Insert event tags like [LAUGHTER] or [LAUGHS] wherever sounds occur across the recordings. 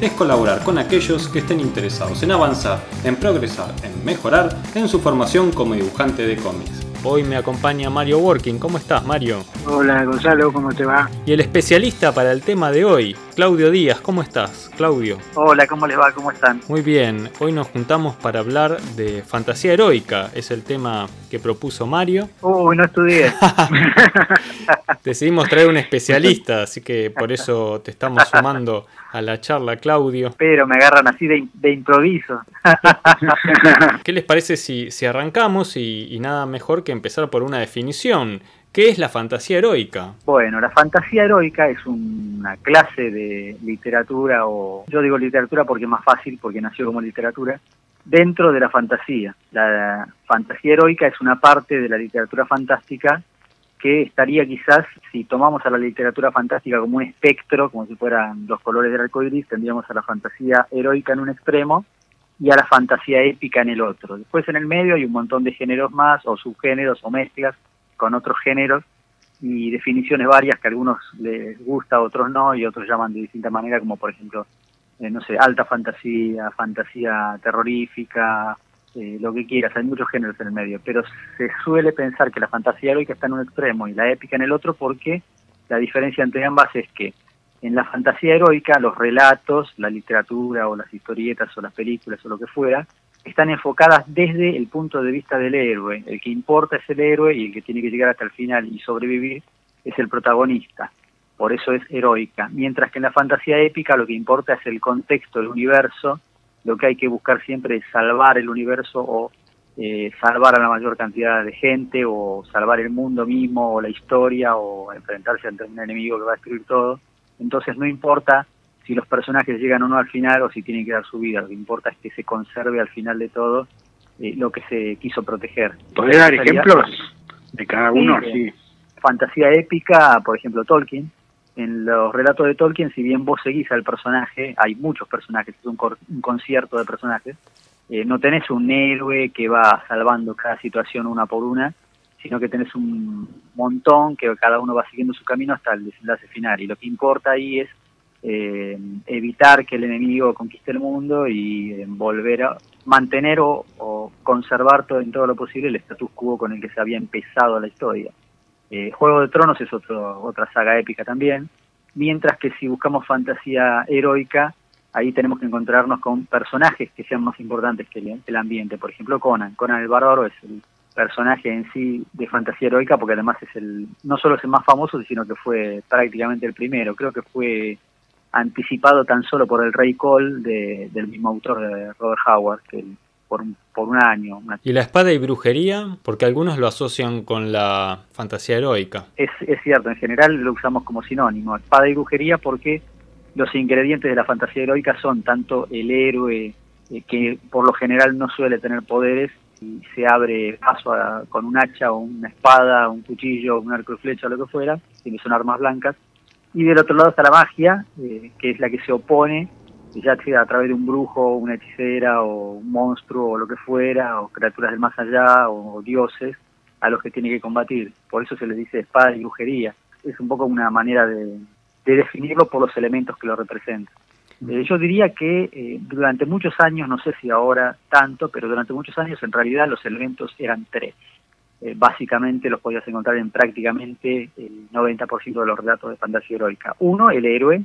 es colaborar con aquellos que estén interesados en avanzar, en progresar, en mejorar en su formación como dibujante de cómics. Hoy me acompaña Mario Working. ¿Cómo estás, Mario? Hola Gonzalo, ¿cómo te va? Y el especialista para el tema de hoy, Claudio Díaz. ¿Cómo estás, Claudio? Hola, ¿cómo les va? ¿Cómo están? Muy bien, hoy nos juntamos para hablar de fantasía heroica, es el tema que propuso Mario. Uy, no estudié. [LAUGHS] [LAUGHS] Decidimos traer un especialista, así que por eso te estamos sumando a la charla, Claudio. Pero me agarran así de, de improviso. ¿Qué les parece si, si arrancamos y, y nada mejor que empezar por una definición? ¿Qué es la fantasía heroica? Bueno, la fantasía heroica es una clase de literatura, o yo digo literatura porque es más fácil, porque nació como literatura, dentro de la fantasía. La fantasía heroica es una parte de la literatura fantástica que estaría quizás, si tomamos a la literatura fantástica como un espectro, como si fueran los colores del arco iris, tendríamos a la fantasía heroica en un extremo y a la fantasía épica en el otro. Después en el medio hay un montón de géneros más, o subgéneros, o mezclas con otros géneros, y definiciones varias que a algunos les gusta, a otros no, y otros llaman de distinta manera, como por ejemplo, eh, no sé, alta fantasía, fantasía terrorífica, eh, lo que quieras, hay muchos géneros en el medio, pero se suele pensar que la fantasía heroica está en un extremo y la épica en el otro porque la diferencia entre ambas es que en la fantasía heroica los relatos, la literatura o las historietas o las películas o lo que fuera, están enfocadas desde el punto de vista del héroe. El que importa es el héroe y el que tiene que llegar hasta el final y sobrevivir es el protagonista. Por eso es heroica. Mientras que en la fantasía épica lo que importa es el contexto, el universo, lo que hay que buscar siempre es salvar el universo o eh, salvar a la mayor cantidad de gente o salvar el mundo mismo o la historia o enfrentarse ante un enemigo que va a destruir todo. Entonces no importa si los personajes llegan o no al final o si tienen que dar su vida, lo que importa es que se conserve al final de todo eh, lo que se quiso proteger. ¿Podés dar ejemplos de cada uno? Sí, Sí. Fantasía épica, por ejemplo, Tolkien. En los relatos de Tolkien, si bien vos seguís al personaje, hay muchos personajes, es un, un concierto de personajes, eh, no tenés un héroe que va salvando cada situación una por una, sino que tenés un montón que cada uno va siguiendo su camino hasta el desenlace final. Y lo que importa ahí es eh, evitar que el enemigo conquiste el mundo y eh, volver a mantener o, o conservar todo, en todo lo posible el status quo con el que se había empezado la historia. Eh, Juego de Tronos es otro, otra saga épica también, mientras que si buscamos fantasía heroica, ahí tenemos que encontrarnos con personajes que sean más importantes que el, ambiente. Por ejemplo, Conan. Conan el Bárbaro es el personaje en sí de fantasía heroica porque además es el no solo es el más famoso, sino que fue prácticamente el primero. Creo que fue anticipado tan solo por el Rey Cole de- del mismo autor de Robert Howard, que por, un, por un año. una- ¿Y la espada y brujería? Porque algunos lo asocian con la fantasía heroica. es, es cierto, en general lo usamos como sinónimo, espada y brujería, porque los ingredientes de la fantasía heroica son tanto el héroe, eh, que por lo general no suele tener poderes, y se abre paso a- con un hacha o una espada, un cuchillo, un arco y flecha, lo que fuera, que son armas blancas. Y del otro lado está la magia, eh, que es la que se opone, ya sea a través de un brujo, una hechicera, o un monstruo, o lo que fuera, o criaturas del más allá, o dioses, a los que tiene que combatir. Por eso se les dice espada y brujería. Es un poco una manera de, de definirlo por los elementos que lo representan. Eh, yo diría que eh, durante muchos años, no sé si ahora tanto, pero durante muchos años en realidad los elementos eran tres. Eh, básicamente los podías encontrar en prácticamente el 90% de los relatos de fantasía heroica. Uno, el héroe,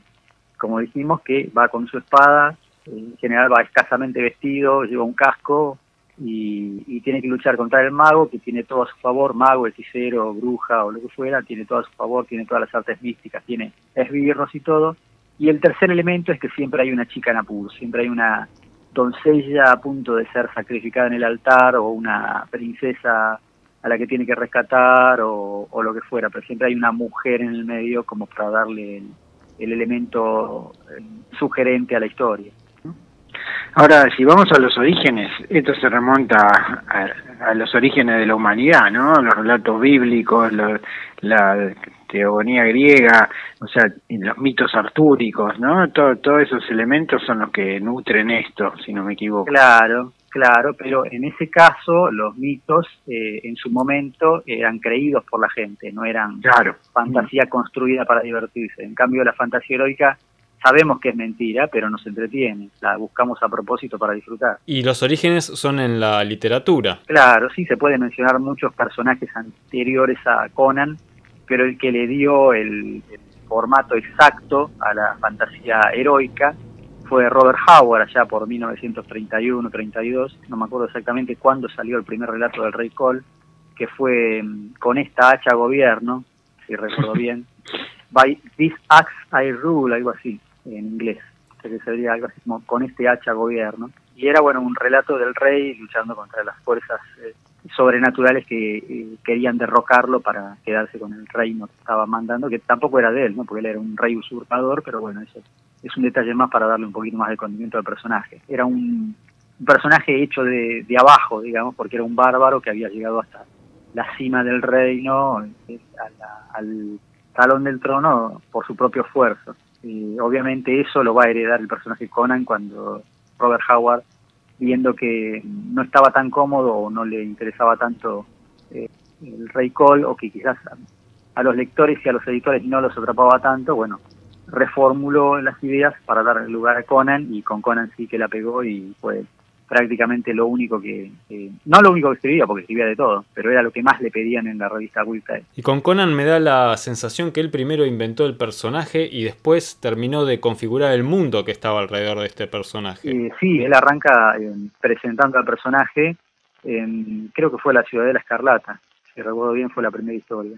como dijimos, que va con su espada, en general va escasamente vestido, lleva un casco y, y tiene que luchar contra el mago, que tiene todo a su favor, mago, hechicero, bruja o lo que fuera, tiene todo a su favor, tiene todas las artes místicas, tiene esbirros y todo. Y el tercer elemento es que siempre hay una chica en apuros, siempre hay una doncella a punto de ser sacrificada en el altar o una princesa a la que tiene que rescatar o, o lo que fuera, pero siempre hay una mujer en el medio como para darle el, el elemento eh, sugerente a la historia. Ahora, si vamos a los orígenes, esto se remonta a, los orígenes de la humanidad, ¿no? Los relatos bíblicos, la teogonía griega, o sea, los mitos artúricos, ¿no? todos esos elementos son los que nutren esto, si no me equivoco. Claro, claro, pero en ese caso los mitos eh, en su momento eran creídos por la gente, no eran claro. fantasía construida para divertirse. En cambio, la fantasía heroica sabemos que es mentira, pero nos entretiene, la buscamos a propósito para disfrutar. Y los orígenes son en la literatura. Claro, sí, se puede mencionar muchos personajes anteriores a Conan, pero el que le dio el, formato exacto a la fantasía heroica fue Robert Howard allá por 1931-32, no me acuerdo exactamente cuándo salió el primer relato del Rey Cole, que fue mm, con esta hacha gobierno, si recuerdo [LAUGHS] bien, by this axe I rule, algo así en inglés, que sería algo así como con este hacha gobierno. Y era bueno un relato del rey luchando contra las fuerzas eh, sobrenaturales que eh, querían derrocarlo para quedarse con el reino que estaba mandando, que tampoco era de él, ¿no? porque él era un rey usurpador, pero bueno, eso es un detalle más para darle un poquito más de condimento al personaje. Era un, personaje hecho de, de, abajo, digamos, porque era un bárbaro que había llegado hasta la cima del reino, al talón del trono por su propio esfuerzo. Y obviamente eso lo va a heredar el personaje Conan cuando Robert Howard, viendo que no estaba tan cómodo o no le interesaba tanto eh, el Rey Cole, o que quizás a, los lectores y a los editores no los atrapaba tanto, bueno, reformuló las ideas para dar lugar a Conan y con Conan sí que la pegó y fue prácticamente lo único que, no lo único que escribía, porque escribía de todo, pero era lo que más le pedían en la revista Wikipedia. Y con Conan me da la sensación que él primero inventó el personaje y después terminó de configurar el mundo que estaba alrededor de este personaje. Eh, sí, él arranca eh, presentando al personaje, creo que fue La Ciudad de la Escarlata, si recuerdo bien fue la primera historia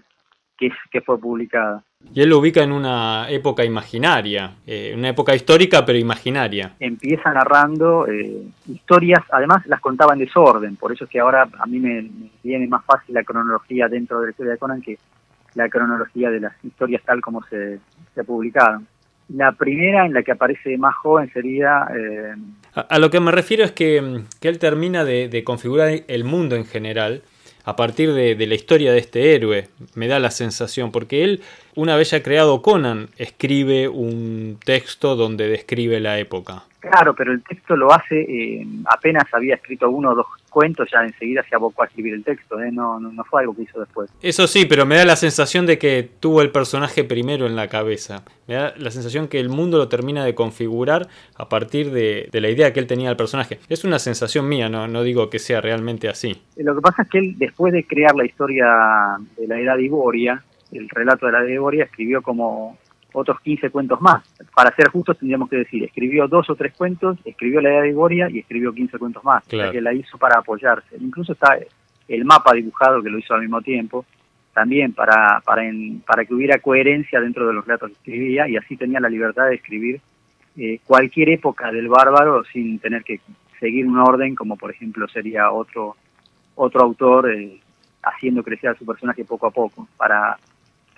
que, que fue publicada. Y él lo ubica en una época imaginaria, eh, una época histórica pero imaginaria. Empieza narrando eh, historias, además las contaba en desorden, por eso es que ahora a mí me, viene más fácil la cronología dentro de la historia de Conan que la cronología de las historias tal como se, se publicaron. La primera en la que aparece más joven sería... Eh, a, lo que me refiero es que, que él termina de, de configurar el mundo en general a partir de, la historia de este héroe, me da la sensación, porque él, una vez ya creado Conan, escribe un texto donde describe la época. Claro, pero el texto lo hace, eh, apenas había escrito uno o dos cuentos, ya enseguida se abocó a escribir el texto, ¿eh? no, no, fue algo que hizo después. Eso sí, pero me da la sensación de que tuvo el personaje primero en la cabeza. Me da la sensación que el mundo lo termina de configurar a partir de, la idea que él tenía del personaje. Es una sensación mía, no, no digo que sea realmente así. Lo que pasa es que él, después de crear la historia de la Edad Iboria, el relato de la Edad Iboria, escribió como otros 15 cuentos más. Para ser justos tendríamos que decir, escribió dos o tres cuentos, escribió La Edad de Iboria y escribió 15 cuentos más, que la hizo para apoyarse. Incluso está el mapa dibujado que lo hizo al mismo tiempo, también para, para, para que hubiera coherencia dentro de los relatos que escribía y así tenía la libertad de escribir eh, cualquier época del bárbaro sin tener que seguir un orden como por ejemplo sería otro otro autor eh, haciendo crecer a su personaje poco a poco para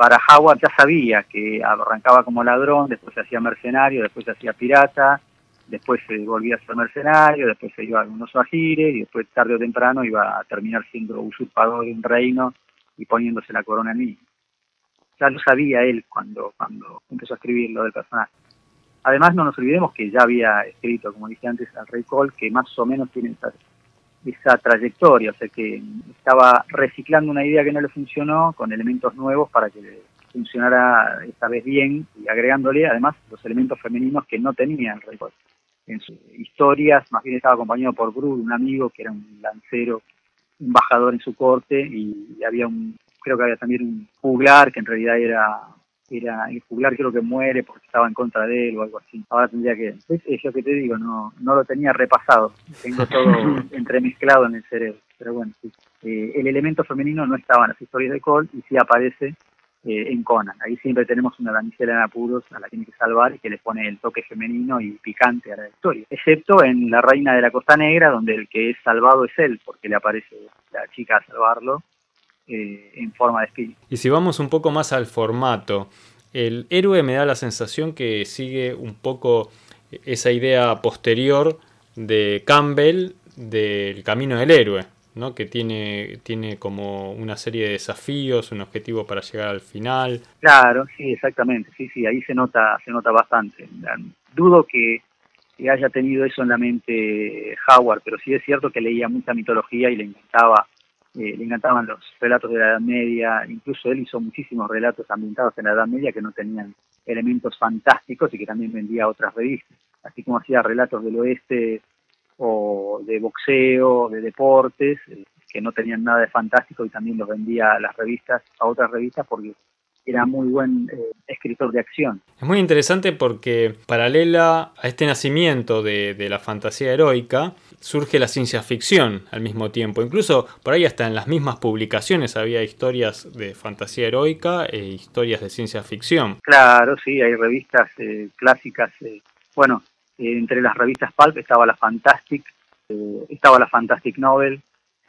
para Howard ya sabía que arrancaba como ladrón, después se hacía mercenario, después se hacía pirata, después se volvía a ser mercenario, después se iba a un oso y después tarde o temprano iba a terminar siendo usurpador de un reino y poniéndose la corona en mí. Ya lo sabía él cuando, cuando empezó a escribir lo del personaje. Además, no nos olvidemos que ya había escrito, como dije antes, al Rey Cole, que más o menos tiene esa trayectoria, o sea que estaba reciclando una idea que no le funcionó con elementos nuevos para que funcionara esta vez bien y agregándole además los elementos femeninos que no tenía el rey. En sus historias más bien estaba acompañado por Brud, un amigo que era un lancero, un embajador en su corte y, había un, creo que había también un juglar que en realidad era era el juglar creo que muere porque estaba en contra de él o algo así. Ahora tendría que, es, lo que te digo, no, no lo tenía repasado, tengo todo [LAUGHS] entremezclado en el cerebro, pero bueno, sí. Eh, el elemento femenino no estaba en las historias de Cole y sí aparece eh, en Conan. Ahí siempre tenemos una damisela en apuros a la que tiene que salvar y que le pone el toque femenino y picante a la historia. Excepto en La Reina de la Costa Negra, donde el que es salvado es él, porque le aparece la chica a salvarlo eh, en forma de espíritu. Y si vamos un poco más al formato, el héroe me da la sensación que sigue un poco esa idea posterior de Campbell del Camino del Héroe, ¿no? que tiene, tiene como una serie de desafíos, un objetivo para llegar al final. Claro, sí, exactamente, sí, sí, ahí se nota, se nota bastante. Dudo que, haya tenido eso en la mente Howard, pero sí es cierto que leía mucha mitología y le encantaba, eh, le encantaban los relatos de la Edad Media, incluso él hizo muchísimos relatos ambientados en la Edad Media que no tenían elementos fantásticos y que también vendía a otras revistas, así como hacía relatos del oeste o de boxeo, de deportes, eh, que no tenían nada de fantástico y también los vendía a las revistas, a otras revistas, porque era muy buen eh, escritor de acción. Es muy interesante porque paralela a este nacimiento de, de, la fantasía heroica, surge la ciencia ficción al mismo tiempo. Incluso por ahí hasta en las mismas publicaciones había historias de fantasía heroica e historias de ciencia ficción. Claro, sí, hay revistas eh, clásicas. bueno, entre las revistas Pulp estaba la Fantastic, eh, estaba la Fantastic Novel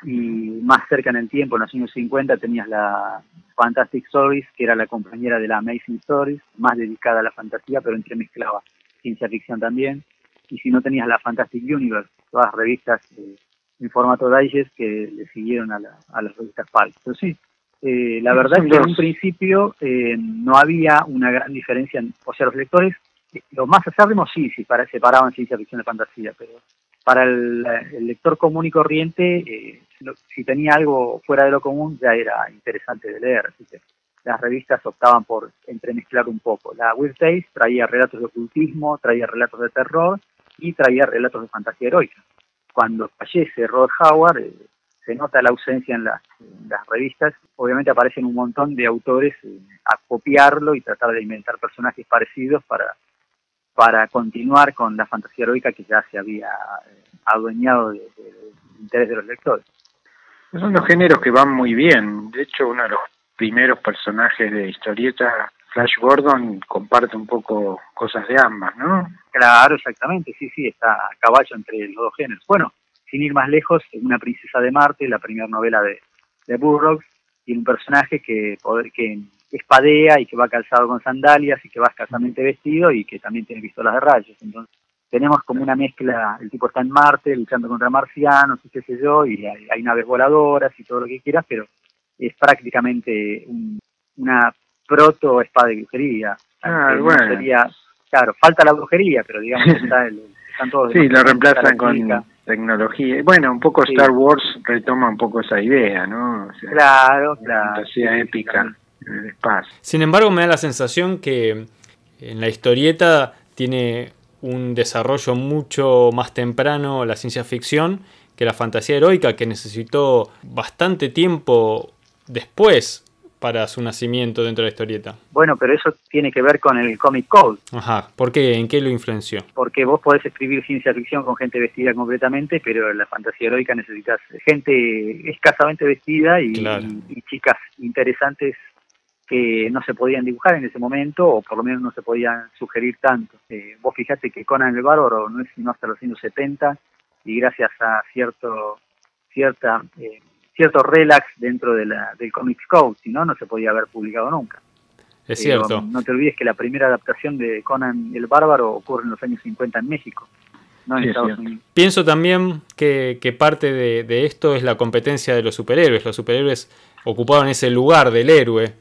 y más cerca en el tiempo, en los años 50, tenías la Fantastic Stories, que era la compañera de la Amazing Stories, más dedicada a la fantasía, pero entremezclaba ciencia ficción también. Y si no tenías la Fantastic Universe, todas las revistas eh, en formato digest que le siguieron a, las revistas Pulp. Pero sí, eh, la verdad es que en un principio no había una gran diferencia, o sea, los lectores los más acérrimos sí, sí, para, separaban ciencia ficción de fantasía, pero para el, lector común y corriente, eh, si tenía algo fuera de lo común, ya era interesante de leer. Así que las revistas optaban por entremezclar un poco. La Weird Tales traía relatos de ocultismo, traía relatos de terror y traía relatos de fantasía heroica. Cuando fallece Rod Howard, eh, se nota la ausencia en las, revistas. Obviamente aparecen un montón de autores eh, a copiarlo y tratar de inventar personajes parecidos para para continuar con la fantasía heroica que ya se había eh, adueñado del interés de los lectores. Son dos géneros que van muy bien. De hecho, uno de los primeros personajes de historieta, Flash Gordon, comparte un poco cosas de ambas, ¿no? Claro, exactamente. Sí, sí, está a caballo entre los dos géneros. Bueno, sin ir más lejos, Una princesa de Marte, la primera novela de, de Burroughs, tiene un personaje que espadea y que va calzado con sandalias y que va escasamente vestido y que también tiene pistolas de rayos. Entonces tenemos como una mezcla, el tipo está en Marte luchando contra marcianos y qué sé yo, y hay, naves voladoras y todo lo que quieras, pero es prácticamente una proto espada de brujería. Ah, bueno. Sería, claro, falta la brujería, pero digamos que está el, están todos... Sí, lo reemplazan con tecnología. Bueno, un poco Star Wars retoma un poco esa idea, ¿no? claro, claro. Fantasía épica espacio. Sin embargo, me da la sensación que en la historieta tiene un desarrollo mucho más temprano la ciencia ficción que la fantasía heroica, que necesitó bastante tiempo después para su nacimiento dentro de la historieta. Bueno, pero eso tiene que ver con el Comic Code. Ajá, ¿por qué? ¿En qué lo influenció? Porque vos podés escribir ciencia ficción con gente vestida completamente, pero en la fantasía heroica necesitas gente escasamente vestida y chicas interesantes que no se podían dibujar en ese momento, o por lo menos no se podían sugerir tanto. Eh, vos fijate que Conan el Bárbaro no es sino hasta los años 70, y gracias a cierto, cierta, eh, cierto relax dentro de la, del Comics Code, si no, no se podía haber publicado nunca. Es cierto. No te olvides que la primera adaptación de Conan el Bárbaro ocurre en los años 50 en México. No en Estados Unidos. Pienso también que, que parte de, de, esto es la competencia de los superhéroes. Los superhéroes ocupaban ese lugar del héroe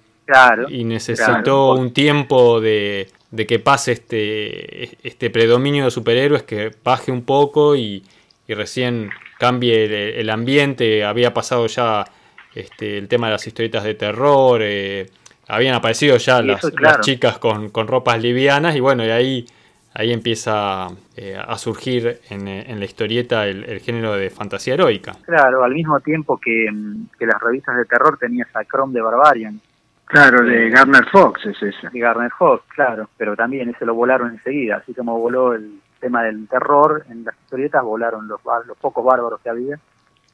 y necesitó un tiempo de, que pase este, este predominio de superhéroes, que baje un poco y, recién cambie el, ambiente. Había pasado ya este, el tema de las historietas de terror, eh, habían aparecido ya las, chicas con, ropas livianas y bueno, y ahí, ahí empieza eh, a surgir en, la historieta el, género de fantasía heroica. Claro, al mismo tiempo que, que las revistas de terror tenías a Chrome de Barbarian Claro, de eh, Garner Fox es esa. De Garner Fox, claro, pero también ese lo volaron enseguida, así como voló el tema del terror en las historietas, volaron los, los pocos bárbaros que había,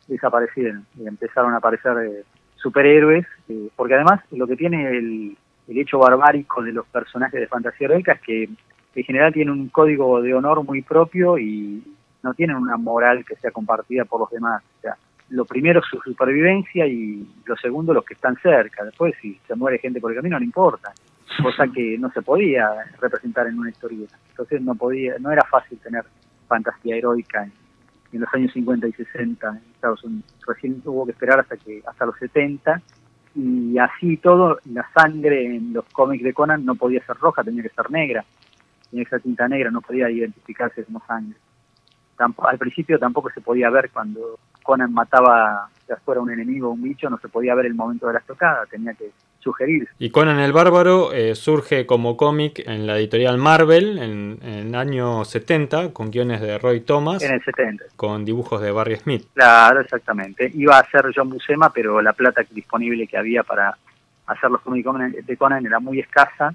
desaparecieron y empezaron a aparecer eh, superhéroes, eh, porque además lo que tiene el, el hecho barbárico de los personajes de fantasía heroica es que en general tienen un código de honor muy propio y no tienen una moral que sea compartida por los demás. O sea, lo primero es su supervivencia y lo segundo los que están cerca. Después si se muere gente por el camino no importa, cosa [LAUGHS] que no se podía representar en una historieta. Entonces no podía, no era fácil tener fantasía heroica en, en, los años 50 y 60 en Estados Unidos. Recién tuvo que esperar hasta que hasta los 70 y así todo, la sangre en los cómics de Conan no podía ser roja, tenía que ser negra, tenía que ser tinta negra, no podía identificarse como sangre. al principio tampoco se podía ver cuando Conan mataba, ya fuera un enemigo o un bicho, no se podía ver el momento de la estocada, tenía que sugerir. Y Conan el Bárbaro eh, surge como cómic en la editorial Marvel en, el año 70, con guiones de Roy Thomas. En el 70. Con dibujos de Barry Smith. Claro, exactamente. Iba a ser John Buscema, pero la plata disponible que había para hacer los cómics de Conan era muy escasa.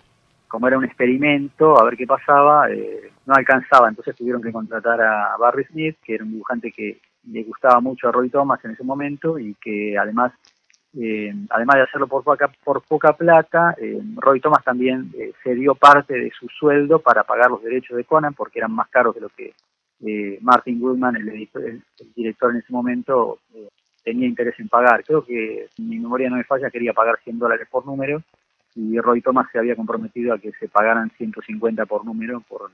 Como era un experimento, a ver qué pasaba, eh, no alcanzaba. Entonces tuvieron que contratar a Barry Smith, que era un dibujante que le gustaba mucho a Roy Thomas en ese momento y que además eh, además de hacerlo por poca, por poca plata, eh, Roy Thomas también eh, cedió parte de su sueldo para pagar los derechos de Conan porque eran más caros de lo que Martin Goodman, el, el, director en ese momento, tenía interés en pagar. Creo que mi memoria no me falla, quería pagar 100 dólares por número y Roy Thomas se había comprometido a que se pagaran 150 por número por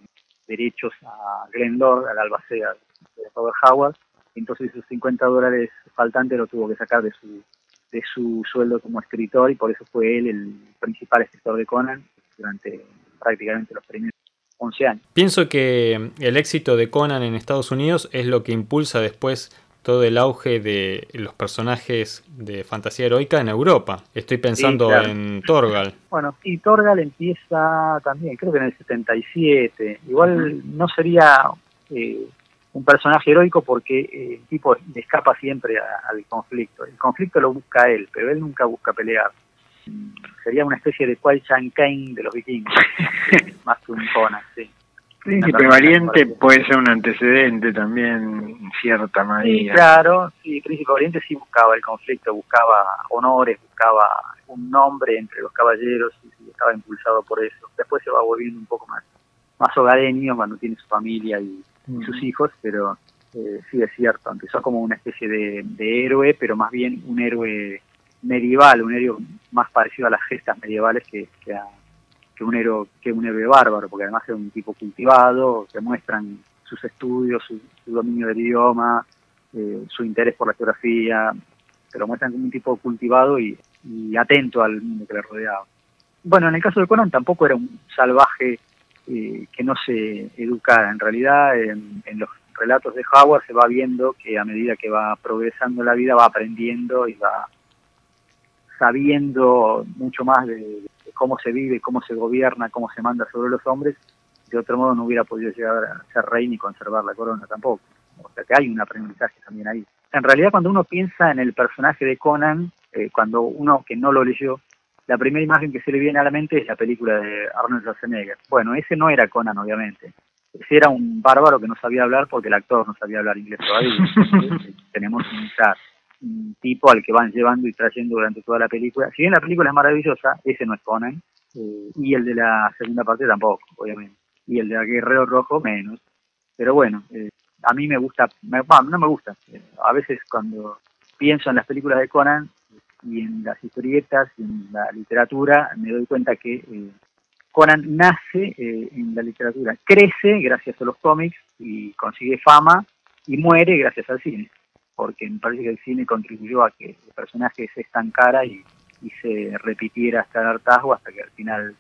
derechos a Glenn Lord, al albacea de Robert Howard. Entonces esos 50 dólares faltantes lo tuvo que sacar de su de su sueldo como escritor y por eso fue él el principal escritor de Conan durante prácticamente los primeros 11 años. Pienso que el éxito de Conan en Estados Unidos es lo que impulsa después todo el auge de los personajes de fantasía heroica en Europa. Estoy pensando en Torgal. Bueno, y Torgal empieza también, creo que en el 77. Igual no sería eh, un personaje heroico porque eh, el tipo le escapa siempre al conflicto. El conflicto lo busca él, pero él nunca busca pelear. Sería una especie de Kuai Chan Kane de los vikingos, [LAUGHS] más que un Conan, sí. Príncipe Valiente puede ser un antecedente también, en cierta manera. Sí, claro, sí, Príncipe Valiente sí buscaba el conflicto, buscaba honores, buscaba un nombre entre los caballeros y, estaba impulsado por eso. Después se va volviendo un poco más, más hogareño cuando tiene su familia y, sus hijos, pero eh, sí es cierto, empezó como una especie de, héroe, pero más bien un héroe medieval, un héroe más parecido a las gestas medievales que, que, un héroe que un héroe bárbaro, porque además es un tipo cultivado, que muestran sus estudios, su, dominio del idioma, eh, su interés por la geografía, se lo muestran como un tipo cultivado y, atento al mundo que le rodeaba. Bueno, en el caso de Conan tampoco era un salvaje eh, que no se educara. En realidad, en, los relatos de Howard se va viendo que a medida que va progresando la vida va aprendiendo y va sabiendo mucho más de, cómo se vive, cómo se gobierna, cómo se manda sobre los hombres. De otro modo no hubiera podido llegar a ser rey ni conservar la corona tampoco. O sea que hay un aprendizaje también ahí. En realidad cuando uno piensa en el personaje de Conan, eh, cuando uno que no lo leyó la primera imagen que se le viene a la mente es la película de Arnold Schwarzenegger. Bueno, ese no era Conan, obviamente. Ese era un bárbaro que no sabía hablar porque el actor no sabía hablar inglés todavía. [LAUGHS] tenemos un, tipo al que van llevando y trayendo durante toda la película. Si bien la película es maravillosa, ese no es Conan. Eh, y el de la segunda parte tampoco, obviamente. Y el de Guerrero Rojo menos. Pero bueno, eh, a mí me gusta, no me gusta. Eh, a veces cuando pienso en las películas de Conan, y en las historietas y en la literatura me doy cuenta que eh, Conan nace eh, en la literatura, crece gracias a los cómics y consigue fama y muere gracias al cine, porque me parece que el cine contribuyó a que el personaje se estancara y, y se repitiera hasta el hartazgo hasta que al final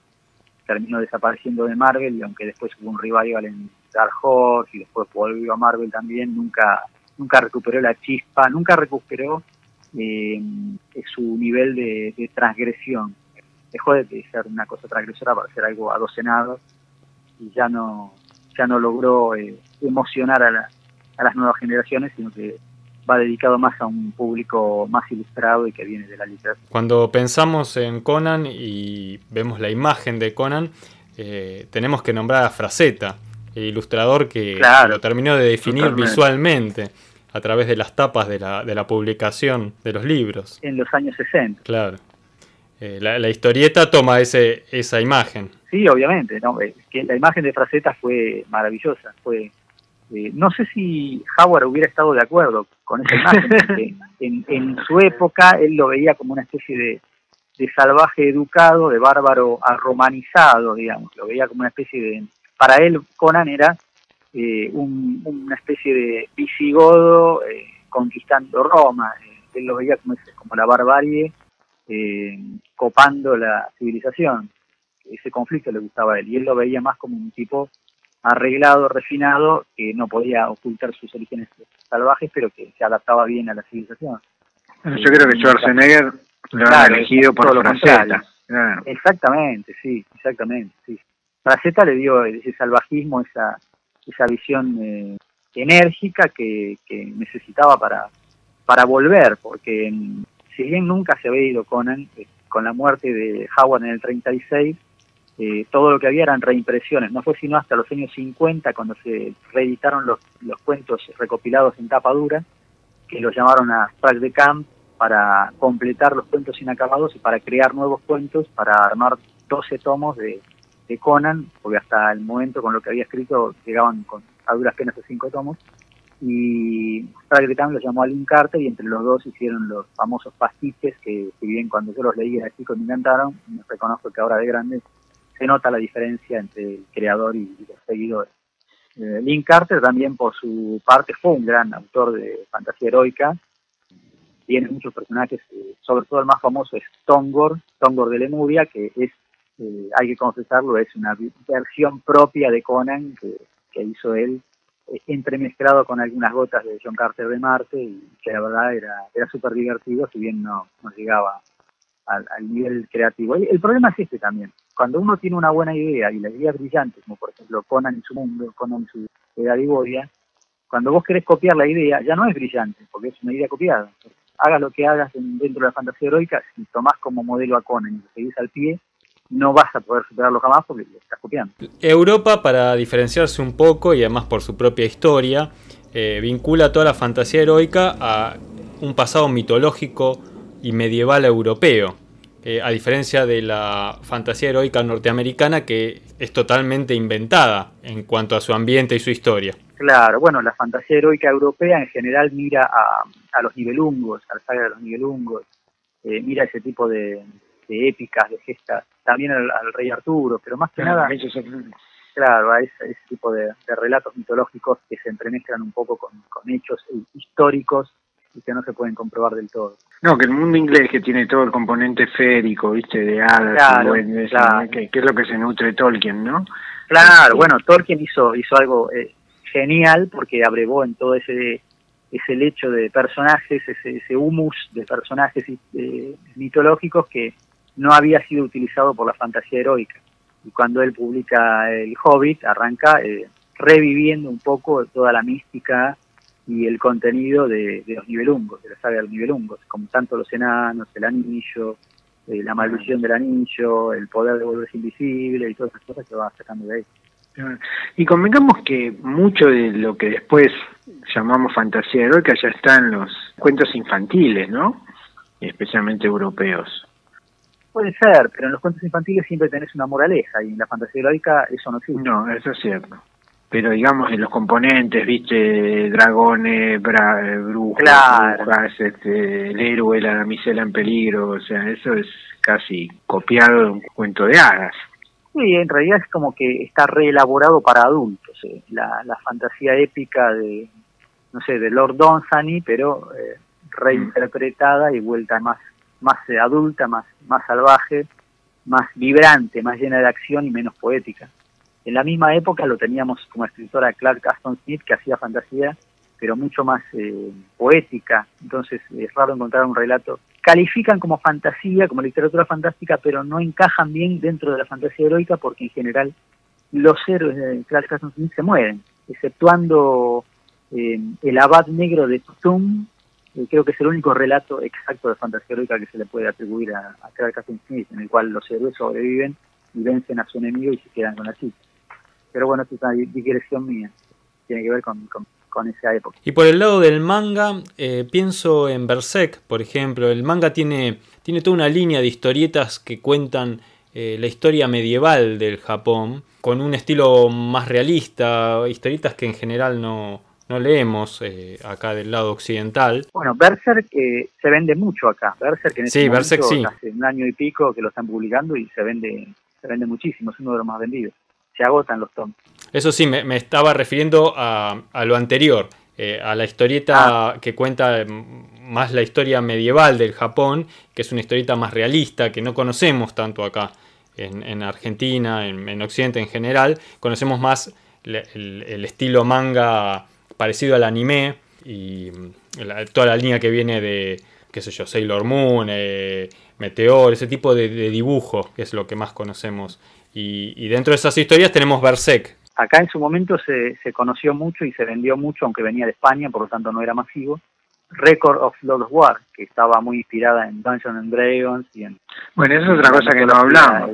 terminó desapareciendo de Marvel y aunque después hubo un revival en Dark Horse y después volvió a Marvel también, nunca nunca recuperó la chispa, nunca recuperó eh, su nivel de, transgresión. Dejó de ser una cosa transgresora para ser algo adocenado y ya no, ya no logró eh, emocionar a, a las nuevas generaciones, sino que va dedicado más a un público más ilustrado y que viene de la literatura. Cuando pensamos en Conan y vemos la imagen de Conan, eh, tenemos que nombrar a Fraceta, el ilustrador que lo terminó de definir visualmente a través de las tapas de la, de la publicación de los libros. En los años 60. Claro. Eh, la, historieta toma ese, esa imagen. Sí, obviamente. ¿no? que la imagen de Fraceta fue maravillosa. Fue, eh, no sé si Howard hubiera estado de acuerdo con esa imagen, [LAUGHS] porque en, en su época él lo veía como una especie de, de salvaje educado, de bárbaro arromanizado, digamos. Lo veía como una especie de... Para él, Conan era eh, una especie de visigodo eh, conquistando Roma. él lo veía como, como la barbarie copando la civilización. Ese conflicto le gustaba a él y él lo veía más como un tipo arreglado, refinado, que no podía ocultar sus orígenes salvajes, pero que se adaptaba bien a la civilización. Yo creo que Schwarzenegger lo ha elegido por lo. Exactamente, sí, exactamente, sí. Fraceta le dio ese salvajismo, esa, esa visión eh, enérgica que, que, necesitaba para, para volver, porque mm, si bien nunca se había ido Conan, eh, con la muerte de Howard en el 36, eh, todo lo que había eran reimpresiones. No fue sino hasta los años 50 cuando se reeditaron los, los cuentos recopilados en tapa dura, que los llamaron a Sprague de Camp para completar los cuentos inacabados y para crear nuevos cuentos, para armar 12 tomos de, de Conan, porque hasta el momento con lo que había escrito llegaban con a duras penas a 5 tomos. Y de Camp los llamó a Lynn Carter y entre los dos hicieron los famosos pastiches que, si bien cuando yo los leí era chico me encantaron, reconozco que ahora de grande se nota la diferencia entre el creador y, los seguidores. Eh, Lynn Carter también por su parte fue un gran autor de fantasía heroica, tiene muchos personajes, eh, sobre todo el más famoso es Tongor, Tongor de Lemuria, que es, eh, hay que confesarlo, es una versión propia de Conan que, hizo él, entremezclado con algunas gotas de John Carter de Marte, y que la verdad era, era súper divertido, si bien no, llegaba al, nivel creativo. El, problema es este también. Cuando uno tiene una buena idea y la idea es brillante, como por ejemplo Conan en su mundo, Conan en su edad Bodia, cuando vos querés copiar la idea, ya no es brillante, porque es una idea copiada. Hagas lo que hagas dentro de la fantasía heroica, si tomás como modelo a Conan y lo seguís al pie, no vas a poder superarlo jamás porque lo estás copiando. Europa, para diferenciarse un poco y además por su propia historia, eh, vincula toda la fantasía heroica a un pasado mitológico y medieval europeo, eh, a diferencia de la fantasía heroica norteamericana que es totalmente inventada en cuanto a su ambiente y su historia. Claro, bueno, la fantasía heroica europea en general mira a, a los nivelungos, a la saga de los nivelungos, eh, mira ese tipo de, épicas, de gestas, también al, rey Arturo, pero más que nada, claro, a ese, tipo de, relatos mitológicos que se entremezclan un poco con hechos históricos que no se pueden comprobar del todo. No, que el mundo inglés que tiene todo el componente férico, viste, de hadas, que, es lo que se nutre Tolkien, ¿no? Claro, bueno, Tolkien hizo hizo algo eh, genial porque abrevó en todo ese ese lecho de personajes, ese, ese humus de personajes eh, mitológicos que no había sido utilizado por la fantasía heroica. Y cuando él publica El Hobbit, arranca eh, reviviendo un poco toda la mística y el contenido de, los nivelungos, de la saga de los nivelungos, como tanto los enanos, el anillo, eh, la maldición del anillo, el poder de volverse invisible y todas esas cosas que va sacando de ahí. Y convengamos que mucho de lo que después llamamos fantasía heroica ya está en los cuentos infantiles, ¿no? Especialmente europeos. Puede ser, pero en los cuentos infantiles siempre tenés una moraleja y en la fantasía heroica eso no existe. No, eso es cierto pero digamos en los componentes, viste, dragones, bra, brujos, brujas, este, el héroe, la damisela en peligro, o sea, eso es casi copiado de un cuento de hadas. Sí, en realidad es como que está reelaborado para adultos, eh. la, la fantasía épica de, no sé, de Lord Dunsany, pero eh, reinterpretada y vuelta más, más eh, adulta, más, más salvaje, más vibrante, más llena de acción y menos poética. En la misma época lo teníamos como escritora Clark Aston Smith, que hacía fantasía, pero mucho más eh, poética, entonces es raro encontrar un relato. Califican como fantasía, como literatura fantástica, pero no encajan bien dentro de la fantasía heroica porque en general los héroes de Clark Aston Smith se mueren, exceptuando eh, el abad negro de Tum, creo que es el único relato exacto de fantasía heroica que se le puede atribuir a, a Clark Aston Smith, en el cual los héroes sobreviven y vencen a su enemigo y se quedan con la chica. Pero bueno, es una digresión mía, tiene que ver con, esa época. Y por el lado del manga, eh, pienso en Berserk, por ejemplo, el manga tiene, tiene toda una línea de historietas que cuentan eh, la historia medieval del Japón, con un estilo más realista, historietas que en general no, no leemos eh, acá del lado occidental. Bueno, Berserk se vende mucho acá. Berserk en este sí, Berserk, sí. hace un año y pico que lo están publicando y se vende, se vende muchísimo, es uno de los más vendidos se agotan los tomos. Eso sí, me, estaba refiriendo a, lo anterior, eh, a la historieta ah. que cuenta más la historia medieval del Japón, que es una historieta más realista, que no conocemos tanto acá en, Argentina, en, Occidente en general. Conocemos más el, estilo manga parecido al anime y toda la línea que viene de, qué sé yo, Sailor Moon, eh, Meteor, ese tipo de, dibujo, que es lo que más conocemos. Y, dentro de esas historias tenemos Berserk. Acá en su momento se, se conoció mucho y se vendió mucho, aunque venía de España, por lo tanto no era masivo. Record of Lord of War, que estaba muy inspirada en Dungeons and Dragons y en... Bueno, eso es otra cosa que no hablamos.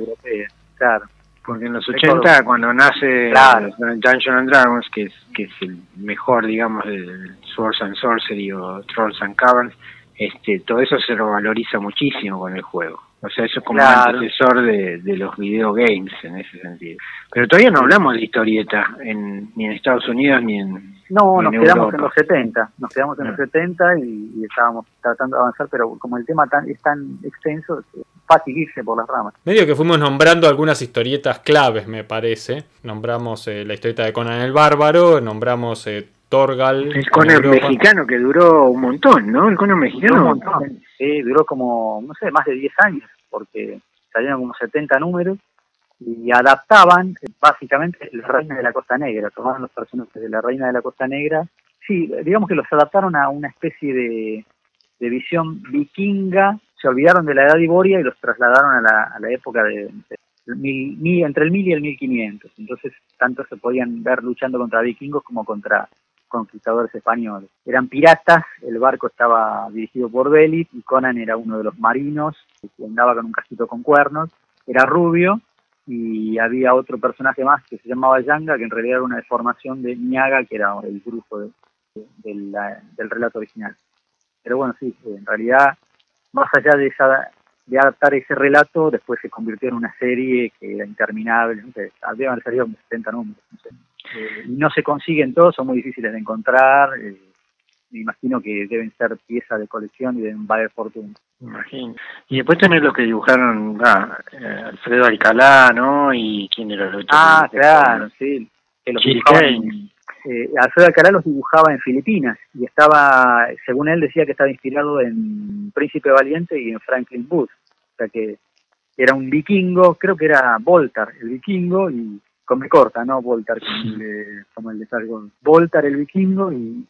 claro. Porque en los 80, cuando nace Dungeons and Dragons, que es, que es el mejor, digamos, de Swords and Sorcery o Trolls and Caverns, este, todo eso se lo valoriza muchísimo con el juego. O sea, eso es como un antecesor de, de los videogames en ese sentido. Pero todavía no hablamos de historieta en, ni en Estados Unidos ni en, no, nos quedamos en los 70, nos quedamos en los 70 ah. y, estábamos tratando de avanzar, pero como el tema tan, es tan extenso, fácil irse por las ramas. Medio que fuimos nombrando algunas historietas claves, me parece. Nombramos eh, la historieta de Conan el Bárbaro, nombramos eh, Torgal. El Conan mexicano que duró un montón, ¿no? El Conan mexicano. Duró un montón. Sí, duró como, no sé, más de 10 años, porque salieron como 70 números y adaptaban básicamente la Reina de la Costa Negra, tomaron los personajes de la Reina de la Costa Negra, sí, digamos que los adaptaron a una especie de, visión vikinga, se olvidaron de la edad iboria y los trasladaron a la, a la época de, entre el 1000 y el 1500, entonces tanto se podían ver luchando contra vikingos como contra conquistadores españoles. Eran piratas, el barco estaba dirigido por Belit y Conan era uno de los marinos, que andaba con un casquito con cuernos, era rubio y había otro personaje más que se llamaba Yanga, que en realidad era una deformación de Ñaga, que era el grupo del relato original. Pero bueno, sí, en realidad, más allá de, esa, de adaptar ese relato, después se convirtió en una serie que era interminable, ¿no? habían salido 70 números. No, sé. Eh, no se consiguen todos, son muy difíciles de encontrar. Eh, me imagino que deben ser piezas de colección y deben valer fortuna. Imagino. Y después tenés los que dibujaron ah, eh, Alfredo Alcalá, ¿no? Y quién era el otro. Ah, claro, sí. Que los eh, Alfredo Alcalá los dibujaba en Filipinas y estaba, según él decía que estaba inspirado en Príncipe Valiente y en Franklin Booth. O sea que era un vikingo, creo que era Voltar, el vikingo, y con me corta, ¿no? Voltar como el de, de Voltar el vikingo y,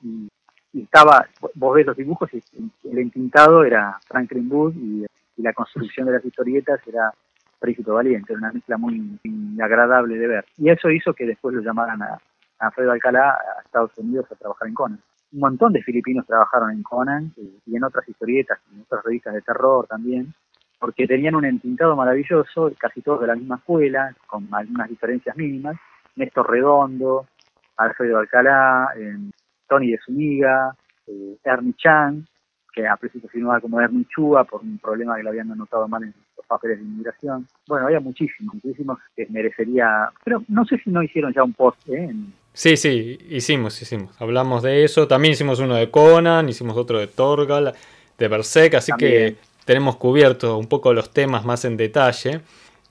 estaba, vos ves los dibujos y el entintado era Franklin Wood y, la construcción de las historietas era Príncipe Valiente, era una mezcla muy, agradable de ver. Y eso hizo que después lo llamaran a Alfredo Alcalá a Estados Unidos a trabajar en Conan. Un montón de filipinos trabajaron en Conan y en otras historietas, en otras revistas de terror también, porque tenían un entintado maravilloso, casi todos de la misma escuela, con algunas diferencias mínimas. Néstor Redondo, Alfredo Alcalá, eh, Tony de Zuniga, eh, Ernie Chan, que a principio firmaba como Ernie Chua por un problema que le habían anotado mal en los papeles de inmigración. Bueno, había muchísimos, muchísimos que merecería, pero no sé si no hicieron ya un post ¿eh? Sí, sí, hicimos, hicimos. Hablamos de eso. También hicimos uno de Conan, hicimos otro de Torgal, de Berserk, así que tenemos cubierto un poco los temas más en detalle.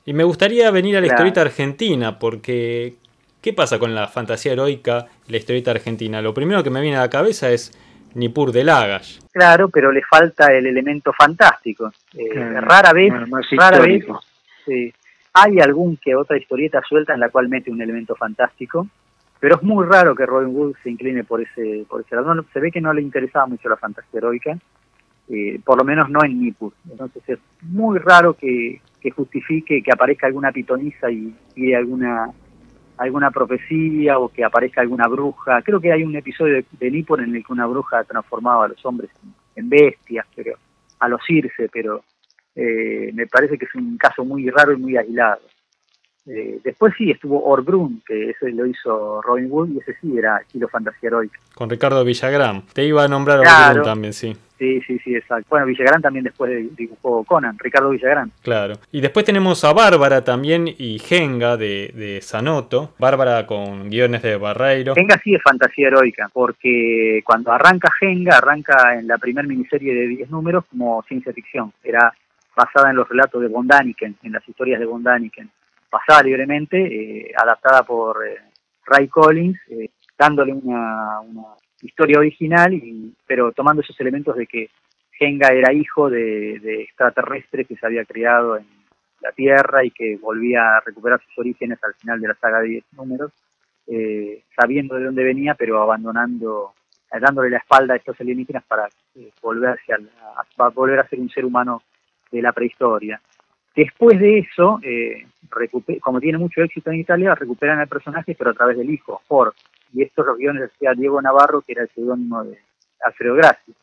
Y me gustaría venir a la historieta argentina, porque ¿Qué pasa con la fantasía heroica y la historieta argentina? Lo primero que me viene a la cabeza es Nippur de Lagash. Claro, pero le falta el elemento fantástico. Eh, rara vez, rara vez hay algún que otra historieta suelta en la cual mete un elemento fantástico, pero es muy raro que Robin Wood se incline por ese, por ese lado. se ve que no le interesaba mucho la fantasía heroica, eh, por lo menos no en Nippur. Entonces es muy raro que, que justifique que aparezca alguna pitoniza y, y alguna alguna profecía o que aparezca alguna bruja. Creo que hay un episodio de, de Nippon en el que una bruja transformaba a los hombres en, bestias, pero a los irse, pero eh, me parece que es un caso muy raro y muy aislado. Eh, después sí estuvo Orbrun, que ese lo hizo Robin Wood, y ese sí era estilo fantasía heroica. Con Ricardo Villagrán. Te iba a nombrar Orbrun también, sí. Sí, sí, sí, exacto. Bueno, Villagrán también después dibujó Conan, Ricardo Villagrán. Claro. Y después tenemos a Bárbara también y Genga de, de Sanoto. Bárbara con guiones de Barreiro. Genga sí es fantasía heroica, porque cuando arranca Genga, arranca en la primer miniserie de 10 números como ciencia ficción. Era basada en los relatos de Von en las historias de Von pasada libremente, eh, adaptada por, eh, Ray Collins, eh, dándole una, historia original, y, pero tomando esos elementos de que Genga era hijo de, de extraterrestre que se había criado en la Tierra y que volvía a recuperar sus orígenes al final de la saga de 10 números, eh, sabiendo de dónde venía, pero abandonando, dándole la espalda a estos alienígenas para volverse a, volver a ser un ser humano de la prehistoria. Después de eso, como tiene mucho éxito en Italia, recuperan al personaje, pero a través del hijo, Ford. Y estos los guiones hacía Diego Navarro, que era el seudónimo de Alfredo Grassi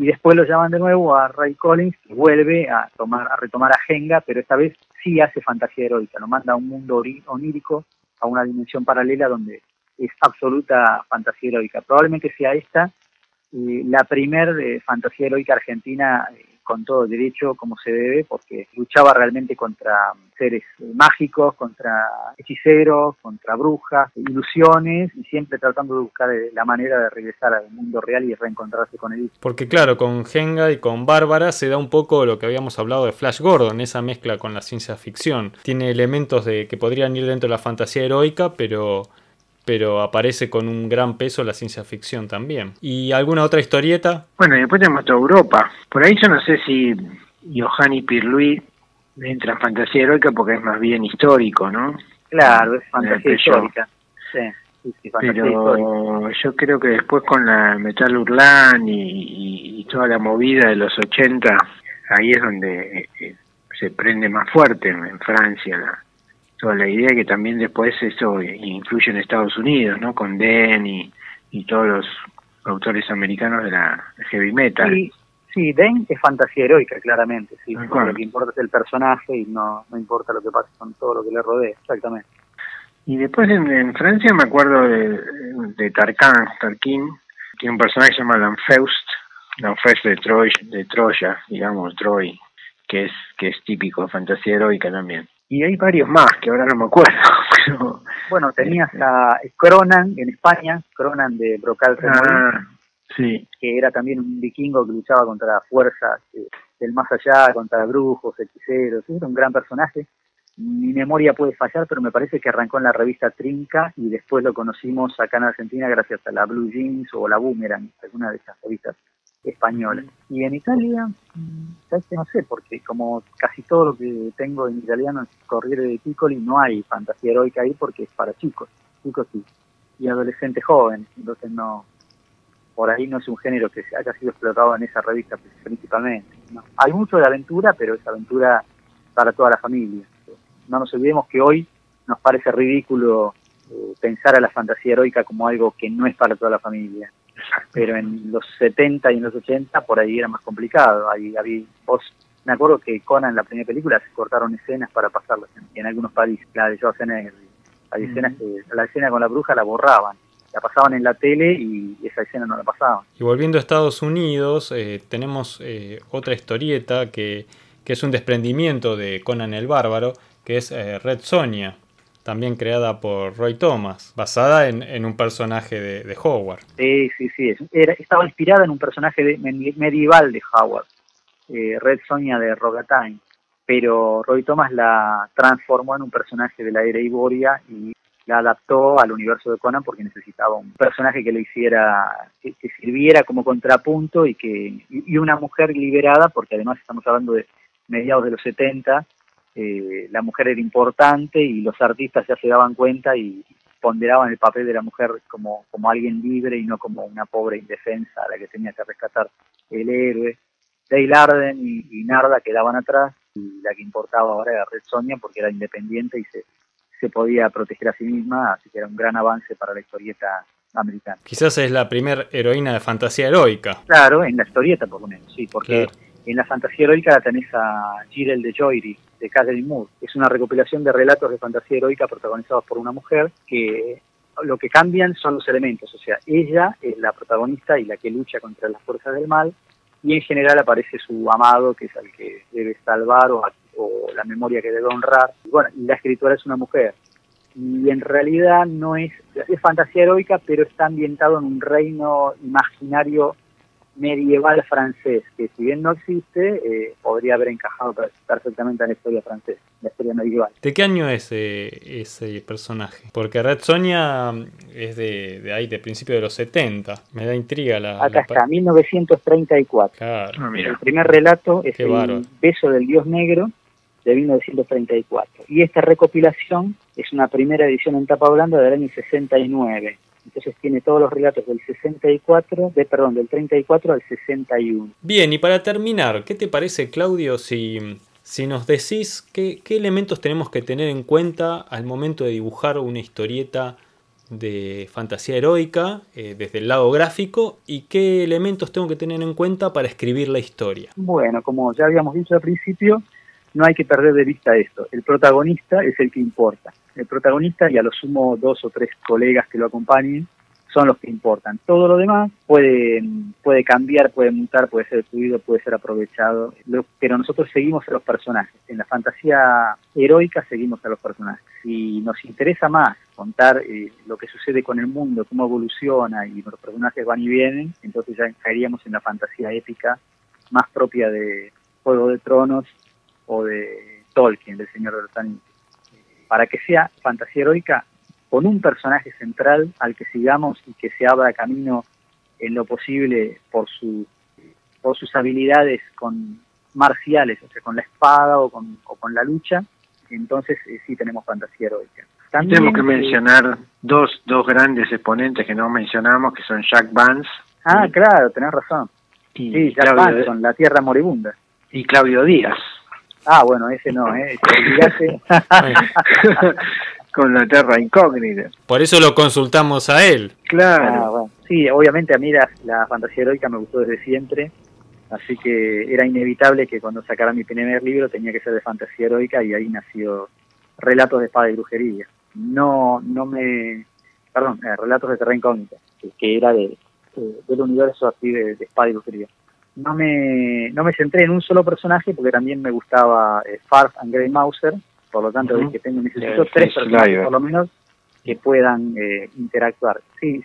y después lo llaman de nuevo a Ray Collins, que vuelve a, tomar, a retomar a Genga, pero esta vez sí hace fantasía heroica, lo manda a un mundo onírico, a una dimensión paralela donde es absoluta fantasía heroica. Probablemente sea esta eh, la primer eh, fantasía heroica argentina eh, con todo derecho como se debe, porque luchaba realmente contra seres mágicos, contra hechiceros, contra brujas, ilusiones, y siempre tratando de buscar eh, la manera de regresar al mundo real y reencontrarse con él. Porque claro, con Genga y con Bárbara se da un poco lo que habíamos hablado de Flash Gordon, esa mezcla con la ciencia ficción. Tiene elementos de que podrían ir dentro de la fantasía heroica, pero pero aparece con un gran peso la ciencia ficción también. ¿Y alguna otra historieta? Bueno, y después tenemos toda Europa. Por ahí yo no sé si Johanny Pirluí entra en fantasía heroica porque es más bien histórico, ¿no? Claro, es fantasía histórica. Sí. pero yo creo que después con la Metal Urlan y, toda la movida de los 80, ahí es donde eh, se prende más fuerte en Francia la, toda la idea que también después eso influye en Estados Unidos, ¿no? Con Den y, todos los autores americanos de la heavy metal. Sí, sí, Den es fantasía heroica, claramente, sí. Lo que importa es el personaje y no, no importa lo que pase con todo lo que le rodea, exactamente. Y después en, Francia me acuerdo de, de Tarkan, Tarkin, tiene un personaje que se llama Lanfeust, Lanfeust de, Troy, de Troya, digamos, Troy, que es, que es típico de fantasía heroica también y hay varios más que ahora no me acuerdo. [LAUGHS] bueno, tenías a Cronan en España, Cronan de Brocal ah, sí. que era también un vikingo que luchaba contra fuerzas eh, del más allá, contra brujos, hechiceros, era un gran personaje. Mi memoria puede fallar, pero me parece que arrancó en la revista Trinca y después lo conocimos acá en Argentina gracias a la Blue Jeans o la Boomerang, alguna de esas revistas española. Y en Italia, ¿sabes que no sé? Porque como casi todo lo que tengo en italiano es Corriere de Piccoli, no hay fantasía heroica ahí porque es para chicos, chicos y, y adolescentes jóvenes. Entonces no, por ahí no es un género que haya sido explotado en esa revista principalmente. Hay mucho de aventura, pero es aventura para toda la familia. No nos olvidemos que hoy nos parece ridículo eh, pensar a la fantasía heroica como algo que no es para toda la familia pero en los 70 y en los 80 por ahí era más complicado. Ahí había, vos, me acuerdo que Conan en la primera película se cortaron escenas para pasarlas en, algunos países, la de Schwarzenegger. Hay escenas que, la escena con la bruja la borraban, la pasaban en la tele y esa escena no la pasaban. Y volviendo a Estados Unidos, eh, tenemos eh, otra historieta que, que, es un desprendimiento de Conan el Bárbaro, que es eh, Red Sonia también creada por Roy Thomas, basada en, un personaje de, Howard. Sí, sí, sí, Era, estaba inspirada en un personaje medieval de Howard, eh, Red Sonia de Rogatine, pero Roy Thomas la transformó en un personaje de la era Iboria y la adaptó al universo de Conan porque necesitaba un personaje que le hiciera, que, sirviera como contrapunto y que y una mujer liberada, porque además estamos hablando de mediados de los 70, eh, la mujer era importante y los artistas ya se daban cuenta y ponderaban el papel de la mujer como, como alguien libre y no como una pobre indefensa a la que tenía que rescatar el héroe. Dale Arden y, Narda quedaban atrás y la que importaba ahora era Red Sonia porque era independiente y se, se podía proteger a sí misma, así que era un gran avance para la historieta americana. Quizás es la primera heroína de fantasía heroica. Claro, en la historieta por lo menos, sí, porque en la fantasía heroica la tenés a Jirel de Joyri, de Catherine Moore. Es una recopilación de relatos de fantasía heroica protagonizados por una mujer que lo que cambian son los elementos, o sea, ella es la protagonista y la que lucha contra las fuerzas del mal, y en general aparece su amado, que es el que debe salvar o, la memoria que debe honrar. Y bueno, la escritora es una mujer. Y en realidad no es, es fantasía heroica, pero está ambientado en un reino imaginario medieval francés, que si bien no existe, eh, podría haber encajado perfectamente en la historia francesa, la historia medieval. ¿De qué año es eh, ese personaje? Porque Red Sonia es de, de ahí, de principio de los 70. Me da intriga la... Acá está, 1934. Claro. Ah, el primer relato es El beso del dios negro de 1934. Y esta recopilación es una primera edición en tapa blanda del año 69. Entonces tiene todos los relatos del 64, de, perdón, del 34 al 61. Bien, y para terminar, ¿qué te parece, Claudio, si, si nos decís qué, qué elementos tenemos que tener en cuenta al momento de dibujar una historieta de fantasía heroica eh, desde el lado gráfico y qué elementos tengo que tener en cuenta para escribir la historia? Bueno, como ya habíamos dicho al principio, no hay que perder de vista esto. El protagonista es el que importa. El protagonista y a lo sumo dos o tres colegas que lo acompañen son los que importan. Todo lo demás puede, puede cambiar, puede mutar, puede ser destruido, puede ser aprovechado, pero nosotros seguimos a los personajes. En la fantasía heroica seguimos a los personajes. Si nos interesa más contar eh, lo que sucede con el mundo, cómo evoluciona y los personajes van y vienen, entonces ya caeríamos en la fantasía épica más propia de Juego de Tronos o de Tolkien, del Señor de los Anillos. Para que sea fantasía heroica, con un personaje central al que sigamos y que se abra camino en lo posible por, su, por sus habilidades con marciales, o sea, con la espada o con, o con la lucha, entonces eh, sí tenemos fantasía heroica. tenemos que mencionar dos, dos grandes exponentes que no mencionamos, que son Jack Vance. Ah, claro, tenés razón. sí, Jack Vance, con La Tierra Moribunda. Y Claudio Díaz. Ah, bueno, ese no, ¿eh? [LAUGHS] Con la Tierra Incógnita. Por eso lo consultamos a él. Claro. Ah, sí, obviamente a mí la, fantasía heroica me gustó desde siempre, así que era inevitable que cuando sacara mi primer libro tenía que ser de fantasía heroica y ahí nació Relatos de Espada y Brujería. No, no me... Perdón, eh, Relatos de Tierra Incógnita, que, era de, del universo así de, de Espada y Brujería no me, no me centré en un solo personaje porque también me gustaba eh, Farf and Grey Mouser, por lo tanto que tengo, necesito tres personajes por lo menos que puedan eh, interactuar. Sí,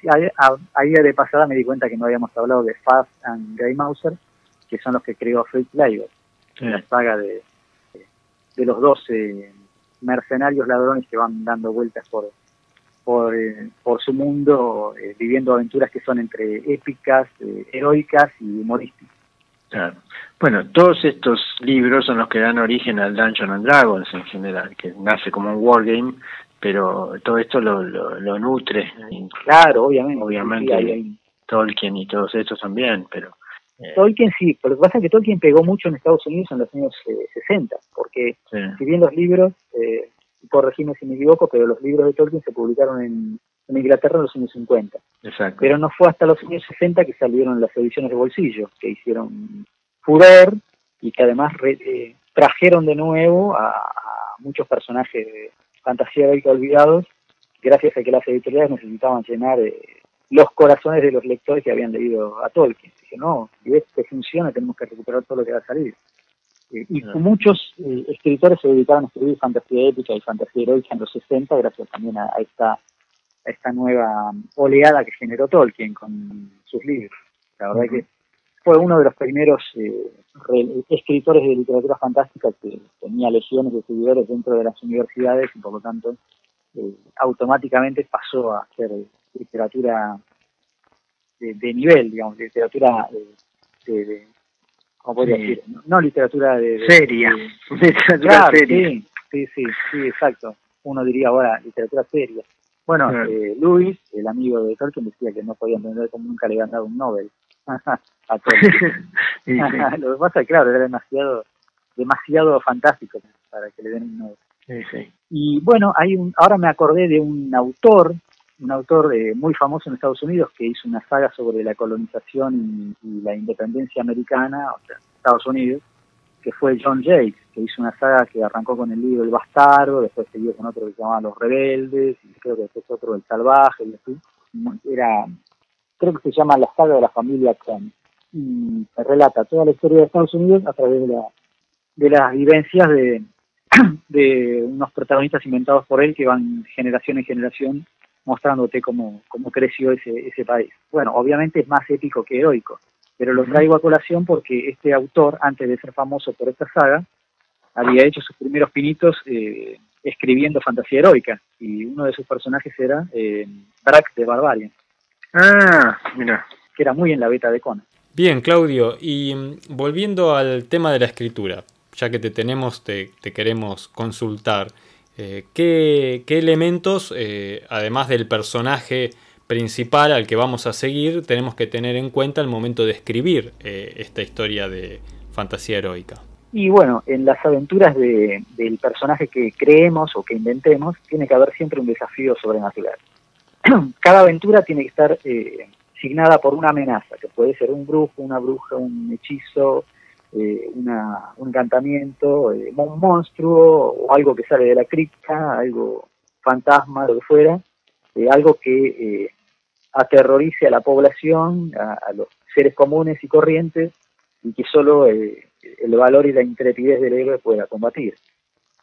ahí, de pasada me di cuenta que no habíamos hablado de Farf and Grey Mouser, que son los que creó Fritz Leiber, la saga de, de los 12 mercenarios ladrones que van dando vueltas por, por, eh, por su mundo, eh, viviendo aventuras que son entre épicas, heroicas y humorísticas. Bueno, todos estos libros son los que dan origen al Dungeon and Dragons en general, que nace como un wargame, pero todo esto lo, lo, nutre. Claro, obviamente. Obviamente Tolkien y todos estos también, pero... Eh, Tolkien sí, pero lo que pasa es que Tolkien pegó mucho en Estados Unidos en los años 60, eh, porque si bien los libros, eh, corregime si me equivoco, pero los libros de Tolkien se publicaron en, en Inglaterra en los años 50. Exacto. Pero no fue hasta los años 60 que salieron las ediciones de bolsillo, que hicieron furor y que además eh, trajeron de nuevo a, muchos personajes de fantasía heroica olvidados, gracias a que las editoriales necesitaban llenar eh, los corazones de los lectores que habían leído a Tolkien. Dije, no, si este funciona tenemos que recuperar todo lo que va a salir. Eh, y muchos escritores se dedicaron a escribir fantasía épica y fantasía heroica en los 60, gracias también a esta esta nueva oleada que generó Tolkien con sus libros. La verdad que fue uno de los primeros eh, escritores de literatura fantástica que tenía legiones de seguidores dentro de las universidades y por lo tanto eh, automáticamente pasó a hacer literatura de, nivel, digamos, literatura eh, de, ¿cómo podría decir? No, literatura de... seria, [LAUGHS] literatura seria. Sí, sí, sí, sí, exacto. Uno diría ahora literatura seria. Bueno, eh, Luis, el amigo de Tolkien, decía que no podía entender cómo nunca le habían dado un Nobel [LAUGHS] a Tolkien. [LAUGHS] [LAUGHS] Lo que pasa, claro, era demasiado, demasiado fantástico para que le den un Nobel. Y bueno, hay un, ahora me acordé de un autor, un autor eh, muy famoso en Estados Unidos que hizo una saga sobre la colonización y, y la independencia americana, o sea, Estados Unidos, que fue John Jay, que hizo una saga que arrancó con el libro El Bastardo, después siguió con otro que se llamaba Los Rebeldes, y creo que después otro El Salvaje, y así. Era, creo que se llama La saga de la familia Kent. Y relata toda la historia de Estados Unidos a través de, la, de las vivencias de, [CLEARS THROAT] de unos protagonistas inventados por él que van generación en generación mostrándote cómo, cómo creció ese, ese país. Bueno, obviamente es más épico que heroico, pero lo traigo a colación porque este autor, antes de ser famoso por esta saga, había hecho sus primeros pinitos eh, escribiendo fantasía heroica, y uno de sus personajes era eh, Brax de Barbarian. Ah, mira. Que era muy en la beta de Conan. Bien, Claudio, y mm, volviendo al tema de la escritura, ya que te tenemos, te, queremos consultar, eh, ¿qué, elementos, además del personaje principal al que vamos a seguir, tenemos que tener en cuenta al momento de escribir esta historia de fantasía heroica? Y bueno, en las aventuras de, del personaje que creemos o que inventemos, tiene que haber siempre un desafío sobrenatural. [CLEARS THROAT] Cada aventura tiene que estar eh, signada por una amenaza, que puede ser un brujo, una bruja, un hechizo, eh, una, un encantamiento, eh, un monstruo o algo que sale de la cripta, algo fantasma, lo que fuera, algo que aterrorice a la población, a, los seres comunes y corrientes, y que solo el valor y la intrepidez del héroe pueda combatir.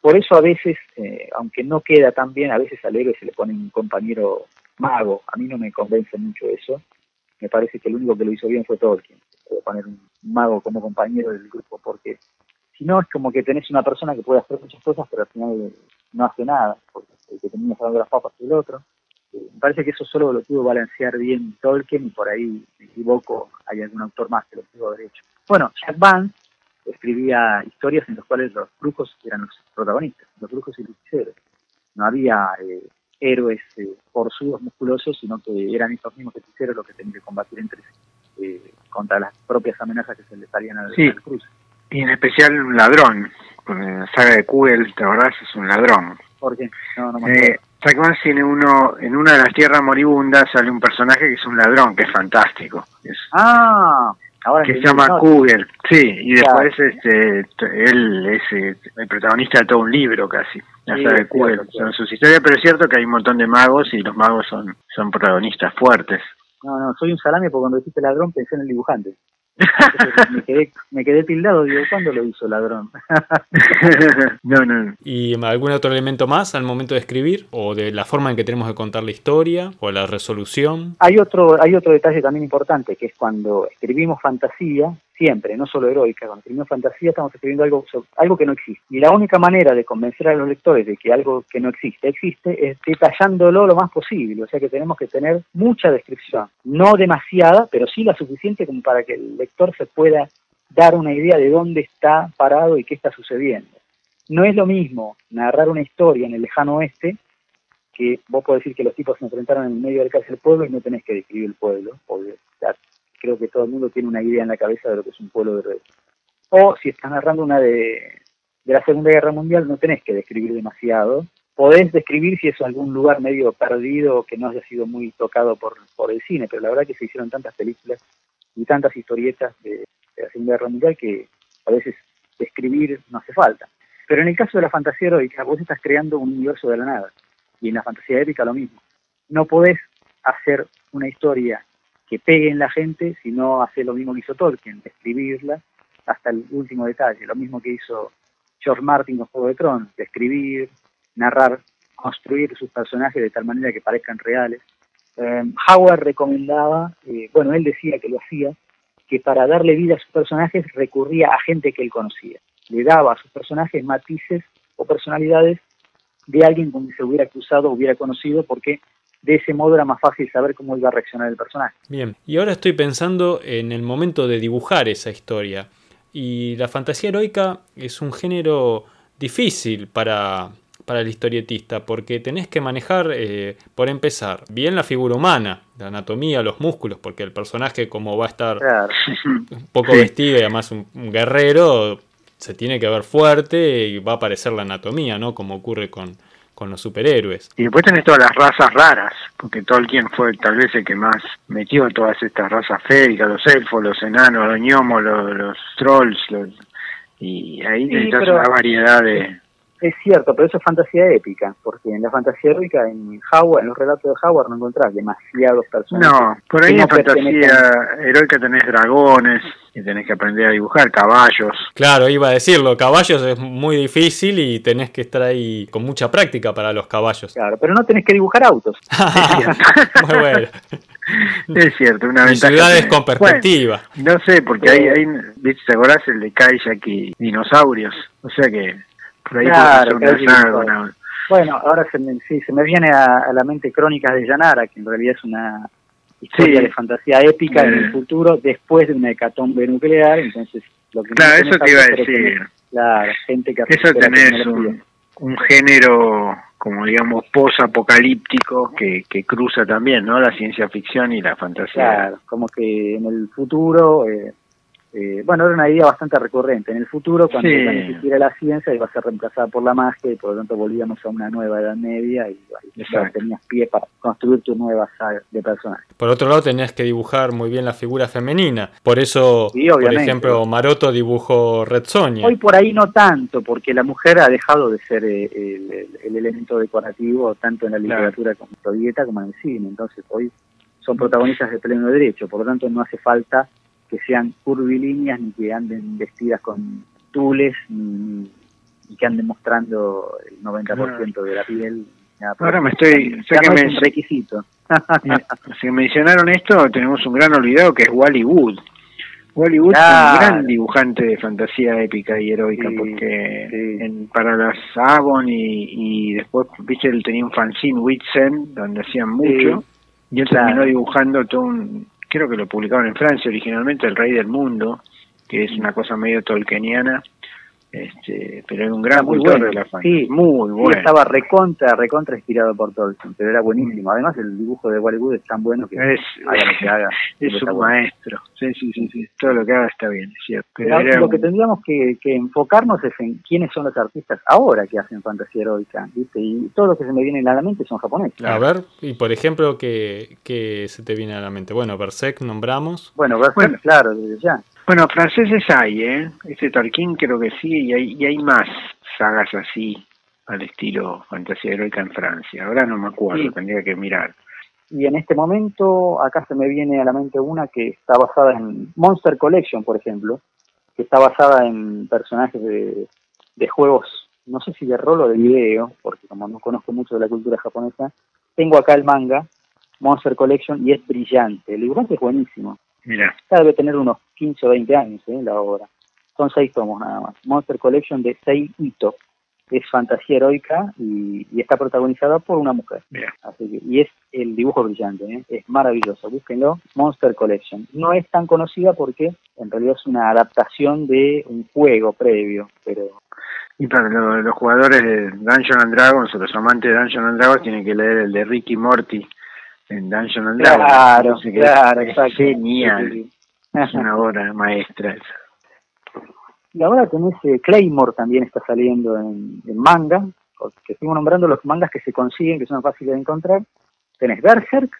Por eso a veces, eh, aunque no queda tan bien, a veces al héroe se le pone un compañero mago. A mí no me convence mucho eso. Me parece que el único que lo hizo bien fue Tolkien. Poner un mago como compañero del grupo, porque si no es como que tenés una persona que puede hacer muchas cosas, pero al final no hace nada, porque el que tenía que las papas es el otro. Eh, me parece que eso solo lo pudo balancear bien Tolkien y por ahí me equivoco, hay algún autor más que lo pudo haber hecho. Bueno, Jack Vance escribía historias en las cuales los brujos eran los protagonistas, los brujos y los hechiceros. No había eh, héroes eh, forzudos, musculosos, sino que eran estos mismos hechiceros los que tenían que combatir entre sí eh, contra las propias amenazas que se les salían al, sí. cruz. Y en especial un ladrón, en la saga de Kugel, ¿te acordás? Es un ladrón. ¿Por qué? No, no me eh, tiene uno, en una de las tierras moribundas sale un personaje que es un ladrón, que es fantástico. ah, que se llama Kugel, sí, y después este, él es eh, el protagonista de todo un libro casi, la saga de Kugel, son sus historias, pero es cierto que hay un montón de magos y los magos son, son protagonistas fuertes. No, no, soy un salame porque cuando dijiste ladrón pensé en el dibujante me, quedé, me quedé tildado, digo, ¿cuándo lo hizo ladrón? [LAUGHS] no, no. ¿Y algún otro elemento más al momento de escribir? ¿O de la forma en que tenemos que contar la historia? ¿O la resolución? Hay otro, hay otro detalle también importante, que es cuando escribimos fantasía, siempre, no solo heroica, cuando escribimos fantasía estamos escribiendo algo, algo que no existe. Y la única manera de convencer a los lectores de que algo que no existe existe es detallándolo lo más posible. O sea que tenemos que tener mucha descripción, no demasiada, pero sí la suficiente como para que el lector se pueda dar una idea de dónde está parado y qué está sucediendo. No es lo mismo narrar una historia en el lejano oeste que vos podés decir que los tipos se enfrentaron en el medio del cárcel pueblo y no tenés que describir el pueblo, creo que todo el mundo tiene una idea en la cabeza de lo que es un pueblo de reyes. O si estás narrando una de, la Segunda Guerra Mundial, no tenés que describir demasiado. Podés describir si es algún lugar medio perdido que no haya sido muy tocado por, por el cine, pero la verdad que se hicieron tantas películas y tantas historietas de, la Segunda Guerra Mundial que a veces describir no hace falta. Pero en el caso de la fantasía heroica, vos estás creando un universo de la nada. Y en la fantasía épica lo mismo. No podés hacer una historia que pegue en la gente, sino hacer lo mismo que hizo Tolkien, escribirla hasta el último detalle, lo mismo que hizo George Martin con Juego de Tronos, escribir, narrar, construir sus personajes de tal manera que parezcan reales. Eh, Howard recomendaba, eh, bueno, él decía que lo hacía, que para darle vida a sus personajes recurría a gente que él conocía. Le daba a sus personajes matices o personalidades de alguien con quien se hubiera cruzado, hubiera conocido, porque de ese modo era más fácil saber cómo iba a reaccionar el personaje. Bien, y ahora estoy pensando en el momento de dibujar esa historia. Y la fantasía heroica es un género difícil para, para el historietista, porque tenés que manejar, eh, por empezar, bien la figura humana, la anatomía, los músculos, porque el personaje como va a estar un poco vestido y además un, guerrero, se tiene que ver fuerte y va a aparecer la anatomía, ¿no? Como ocurre con, con los superhéroes. Y después tenés todas las razas raras, porque Tolkien fue tal vez el que más metió todas estas razas féricas, los elfos, los enanos, los gnomos, los, trolls, y ahí sí, necesitas una variedad de... Es cierto, pero eso es fantasía épica, porque en la fantasía heroica, en Howard, en los relatos de Howard no encontrás demasiados personajes. No, por ahí en fantasía heroica tenés dragones y tenés que aprender a dibujar caballos. Claro, iba a decirlo, caballos es muy difícil y tenés que estar ahí con mucha práctica para los caballos. Claro, pero no tenés que dibujar autos. [LAUGHS] muy bueno. Es cierto, una ventaja. ciudades con perspectiva. no sé, porque hay, hay, ¿te acordás el de Kayak y dinosaurios? O sea que claro, Bueno, ahora se me, sí, se me viene a, la mente Crónicas de Yanara, que en realidad es una historia de fantasía épica en el futuro después de una hecatombe nuclear, entonces lo que Claro, eso te iba a decir. claro, gente que Eso tenés un, un género como digamos post-apocalíptico que, que cruza también, ¿no? La ciencia ficción y la fantasía. Claro, como que en el futuro eh, eh, bueno, era una idea bastante recurrente. En el futuro, cuando sí. ya existiera la ciencia, iba a ser reemplazada por la magia y por lo tanto volvíamos a una nueva Edad Media y, ya tenías pie para construir tu nueva saga de personajes. Por otro lado, tenías que dibujar muy bien la figura femenina. Por eso, por ejemplo, Maroto dibujó Red Sonia. Hoy por ahí no tanto, porque la mujer ha dejado de ser eh, el, elemento decorativo tanto en la literatura como en la como en el cine. Entonces, hoy son protagonistas de pleno derecho, por lo tanto no hace falta que sean curvilíneas ni que anden vestidas con tules ni, que anden mostrando el 90% de la piel. Ahora me estoy... Ya que me, requisito. [LAUGHS] si mencionaron esto, tenemos un gran olvidado que es Wally Wood. Wally Wood es un gran dibujante de fantasía épica y heroica, porque para las Avon y, y, después, viste, él tenía un fanzine Whitsen, donde hacían mucho, y él terminó dibujando todo un, creo que lo publicaron en Francia originalmente, El Rey del Mundo, que es una cosa medio tolkieniana, este, pero era un gran muy bueno. de la Sí, muy bueno. estaba recontra, recontra inspirado por Tolkien, pero era buenísimo. Además, el dibujo de Wally es tan bueno que es, haga lo que haga. [LAUGHS] Es un maestro. Sí, sí, sí, sí, Todo lo que haga está bien, es cierto. Pero lo que tendríamos que, enfocarnos es en quiénes son los artistas ahora que hacen fantasía heroica, ¿viste? Y todo lo que se me viene a la mente son japoneses. A ver, y por ejemplo, ¿qué, ¿qué, se te viene a la mente? Bueno, Berserk nombramos. Bueno, Berserk, claro, desde ya. Bueno, franceses hay, ¿eh? Este Tolkien creo que sí, y hay, y hay más sagas así, al estilo fantasía heroica en Francia. Ahora no me acuerdo, tendría que mirar. Y en este momento, acá se me viene a la mente una que está basada en Monster Collection, por ejemplo, que está basada en personajes de, de juegos, no sé si de rol o de video, porque como no conozco mucho de la cultura japonesa, tengo acá el manga, Monster Collection, y es brillante. El dibujante es buenísimo. Mira. debe tener unos 15 o 20 años ¿eh? la obra. Son seis tomos nada más. Monster Collection de Sei Ito. Es fantasía heroica y, está protagonizada por una mujer. Así y es el dibujo brillante, ¿eh? es maravilloso. Búsquenlo, Monster Collection. No es tan conocida porque en realidad es una adaptación de un juego previo, pero y para los, jugadores de Dungeons and Dragons o los amantes de Dungeons and Dragons tienen que leer el de Ricky Morty en Dungeon and Dragons. Claro, claro, exacto. Genial. Es una obra maestra Y ahora tenés eh, Claymore también está saliendo en, manga, que sigo nombrando los mangas que se consiguen, que son fáciles de encontrar. Tenés Berserk,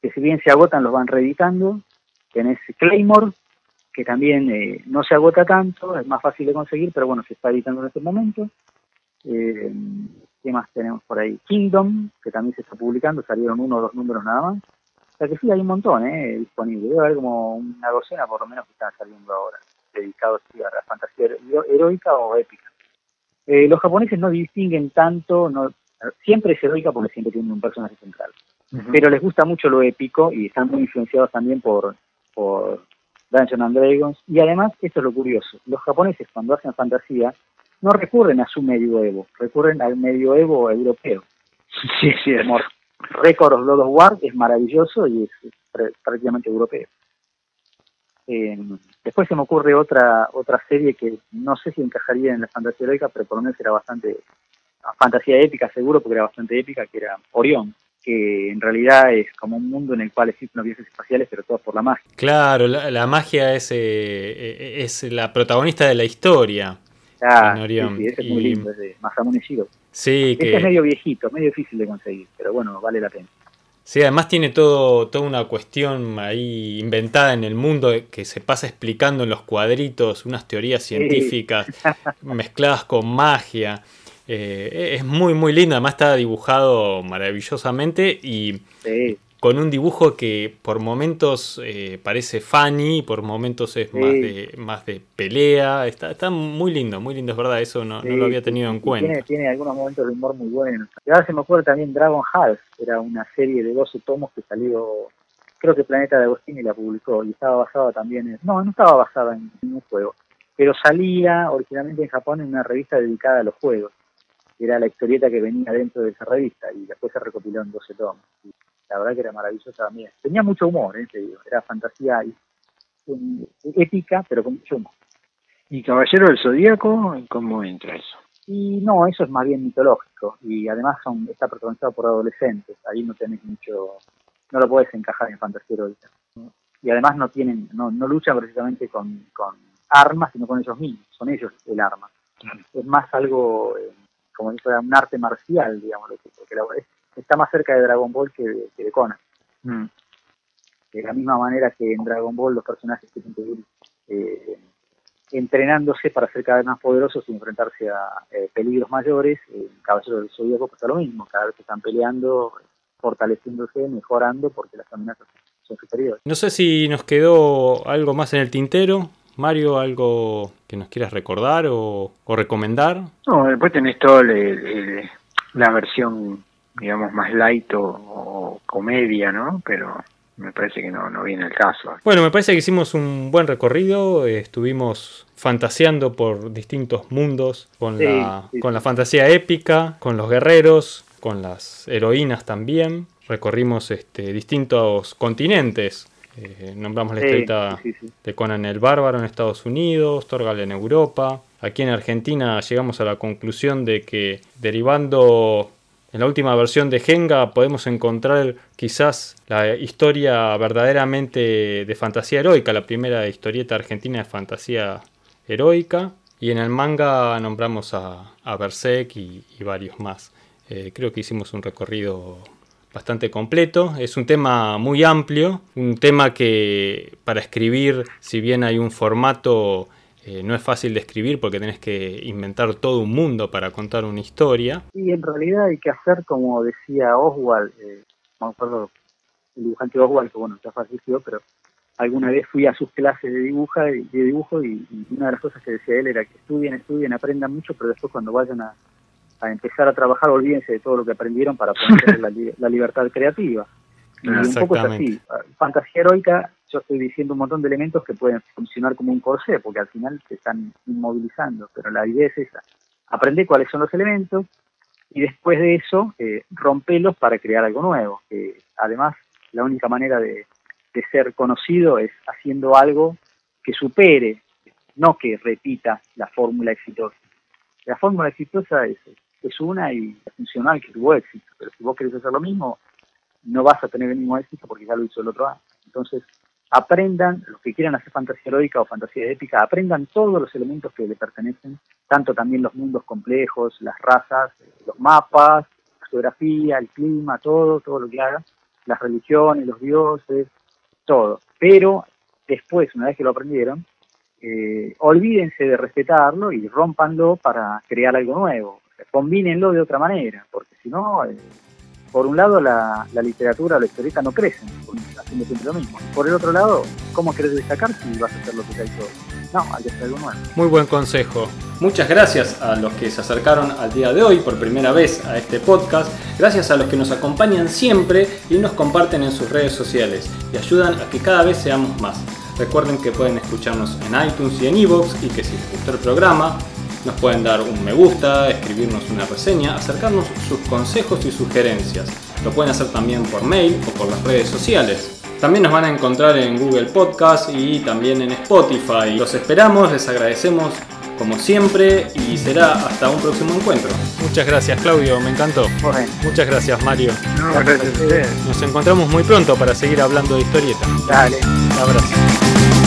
que si bien se agotan los van reeditando. Tenés Claymore, que también eh, no se agota tanto, es más fácil de conseguir, pero bueno, se está editando en este momento. Eh, ¿Qué más tenemos por ahí? Kingdom, que también se está publicando, salieron uno o dos números nada más. O sea que sí, hay un montón ¿eh? disponible. Debe haber como una docena por lo menos que están saliendo ahora, dedicados a la fantasía heroica o épica. Eh, los japoneses no distinguen tanto, no, siempre es heroica porque siempre tienen un personaje central. Pero les gusta mucho lo épico y están muy influenciados también por, por Dungeons and Dragons. Y además, esto es lo curioso, los japoneses cuando hacen fantasía no recurren a su medioevo, recurren al medioevo europeo. [LAUGHS] Sí, sí. Como Record of Blood of War es maravilloso y es, prácticamente europeo. Eh, después se me ocurre otra otra serie que no sé si encajaría en la fantasía heroica, pero por lo menos era bastante fantasía épica seguro, porque era bastante épica, que era Orión que en realidad es como un mundo en el cual existen los viajes espaciales, pero todo por la magia. Claro, la, magia es, eh, es la protagonista de la historia. Ah, sí, ese es muy lindo, Masamune Shiro. Sí, que... es medio viejito, medio difícil de conseguir, pero bueno, vale la pena. Sí, además tiene todo, toda una cuestión ahí inventada en el mundo que se pasa explicando en los cuadritos, unas teorías científicas [LAUGHS] mezcladas con magia. Eh, es muy, muy lindo. Además está dibujado maravillosamente y con un dibujo que por momentos eh, parece funny, por momentos es más, de, más de pelea. Está, está muy lindo, muy lindo, es verdad. Eso no, lo había tenido en cuenta. Tiene, tiene, algunos momentos de humor muy buenos. Y ahora se me acuerda también Dragon Half. Era una serie de 12 tomos que salió creo que Planeta de Agostini la publicó y estaba basada también en... No, no estaba basada en, un juego, pero salía originalmente en Japón en una revista dedicada a los juegos. Era la historieta que venía dentro de esa revista y después se recopiló en 12 tomos. Y la verdad que era maravillosa también. Tenía mucho humor, ¿eh? Era fantasía épica, pero con mucho humor. ¿Y Caballero del Zodíaco? ¿Cómo entra eso? Y no, eso es más bien mitológico y además son, está protagonizado por adolescentes. Ahí no tenés mucho no lo puedes encajar en fantasía heroica. Y además no tienen, no, no luchan precisamente con, con armas, sino con ellos mismos, son ellos el arma. Es más algo, eh, como si fuera un arte marcial, digamos, porque la, está más cerca de Dragon Ball que de, que de Conan. Mm. De la misma manera que en Dragon Ball los personajes tienen que ir eh, entrenándose para ser cada vez más poderosos y enfrentarse a eh, peligros mayores, en Caballero del Zodíaco pasa lo mismo, cada vez que están peleando fortaleciéndose, mejorando, porque las amenazas son superiores. No sé si nos quedó algo más en el tintero. Mario, algo que nos quieras recordar o, recomendar. No, después tenés toda la versión, digamos, más light o, comedia, ¿no? Pero me parece que no, no viene el caso. Bueno, me parece que hicimos un buen recorrido, estuvimos fantaseando por distintos mundos con, la, con la fantasía épica, con los guerreros, con las heroínas también. Recorrimos este, distintos continentes. Eh, nombramos la historieta de Conan el Bárbaro en Estados Unidos, Torgal en Europa. Aquí en Argentina llegamos a la conclusión de que derivando en la última versión de Genga podemos encontrar quizás la historia verdaderamente de fantasía heroica, la primera historieta argentina de fantasía heroica. Y en el manga nombramos a, a Berserk y varios más. Eh, creo que hicimos un recorrido bastante completo. Es un tema muy amplio, un tema que para escribir, si bien hay un formato, eh, no es fácil de escribir porque tenés que inventar todo un mundo para contar una historia. Y en realidad hay que hacer, como decía Oswald, eh, el dibujante Oswald, que bueno, ya falleció, pero alguna vez fui a sus clases de, dibuja, de dibujo y, y, una de las cosas que decía él era que estudien, estudien, aprendan mucho, pero después cuando vayan a, a empezar a trabajar, olvídense de todo lo que aprendieron para poner [LAUGHS] la, libertad creativa. Y un poco es así. Fantasía heroica, yo estoy diciendo un montón de elementos que pueden funcionar como un corsé, porque al final se están inmovilizando, pero la idea es esa. Aprende cuáles son los elementos y después de eso eh, rompelos para crear algo nuevo. Que además, la única manera de, de ser conocido es haciendo algo que supere, no que repita la fórmula exitosa. La fórmula exitosa es es una y funcional que tuvo éxito. Pero si vos querés hacer lo mismo, no vas a tener el mismo éxito porque ya lo hizo el otro año. Entonces, aprendan, los que quieran hacer fantasía heroica o fantasía épica, aprendan todos los elementos que le pertenecen, tanto también los mundos complejos, las razas, los mapas, la geografía, el clima, todo, todo lo que haga, las religiones, los dioses, todo. Pero después, una vez que lo aprendieron, eh, olvídense de respetarlo y rompanlo para crear algo nuevo combínenlo de otra manera, porque si no, eh, por un lado la, literatura o la historieta no crecen, haciendo siempre lo mismo. Por el otro lado, ¿cómo querés destacar si vas a hacer lo que te ha hecho? No, hay que hacer algo nuevo. Muy buen consejo. Muchas gracias a los que se acercaron al día de hoy por primera vez a este podcast. Gracias a los que nos acompañan siempre y nos comparten en sus redes sociales y ayudan a que cada vez seamos más. Recuerden que pueden escucharnos en iTunes y en iVoox y que si les gustó el programa nos pueden dar un me gusta, escribirnos una reseña, acercarnos sus consejos y sugerencias. Lo pueden hacer también por mail o por las redes sociales. También nos van a encontrar en Google Podcast y también en Spotify. Los esperamos, les agradecemos como siempre y será hasta un próximo encuentro. Muchas gracias Claudio, me encantó. Muchas gracias Mario. gracias a ustedes. Nos encontramos muy pronto para seguir hablando de historieta. Dale. Un abrazo.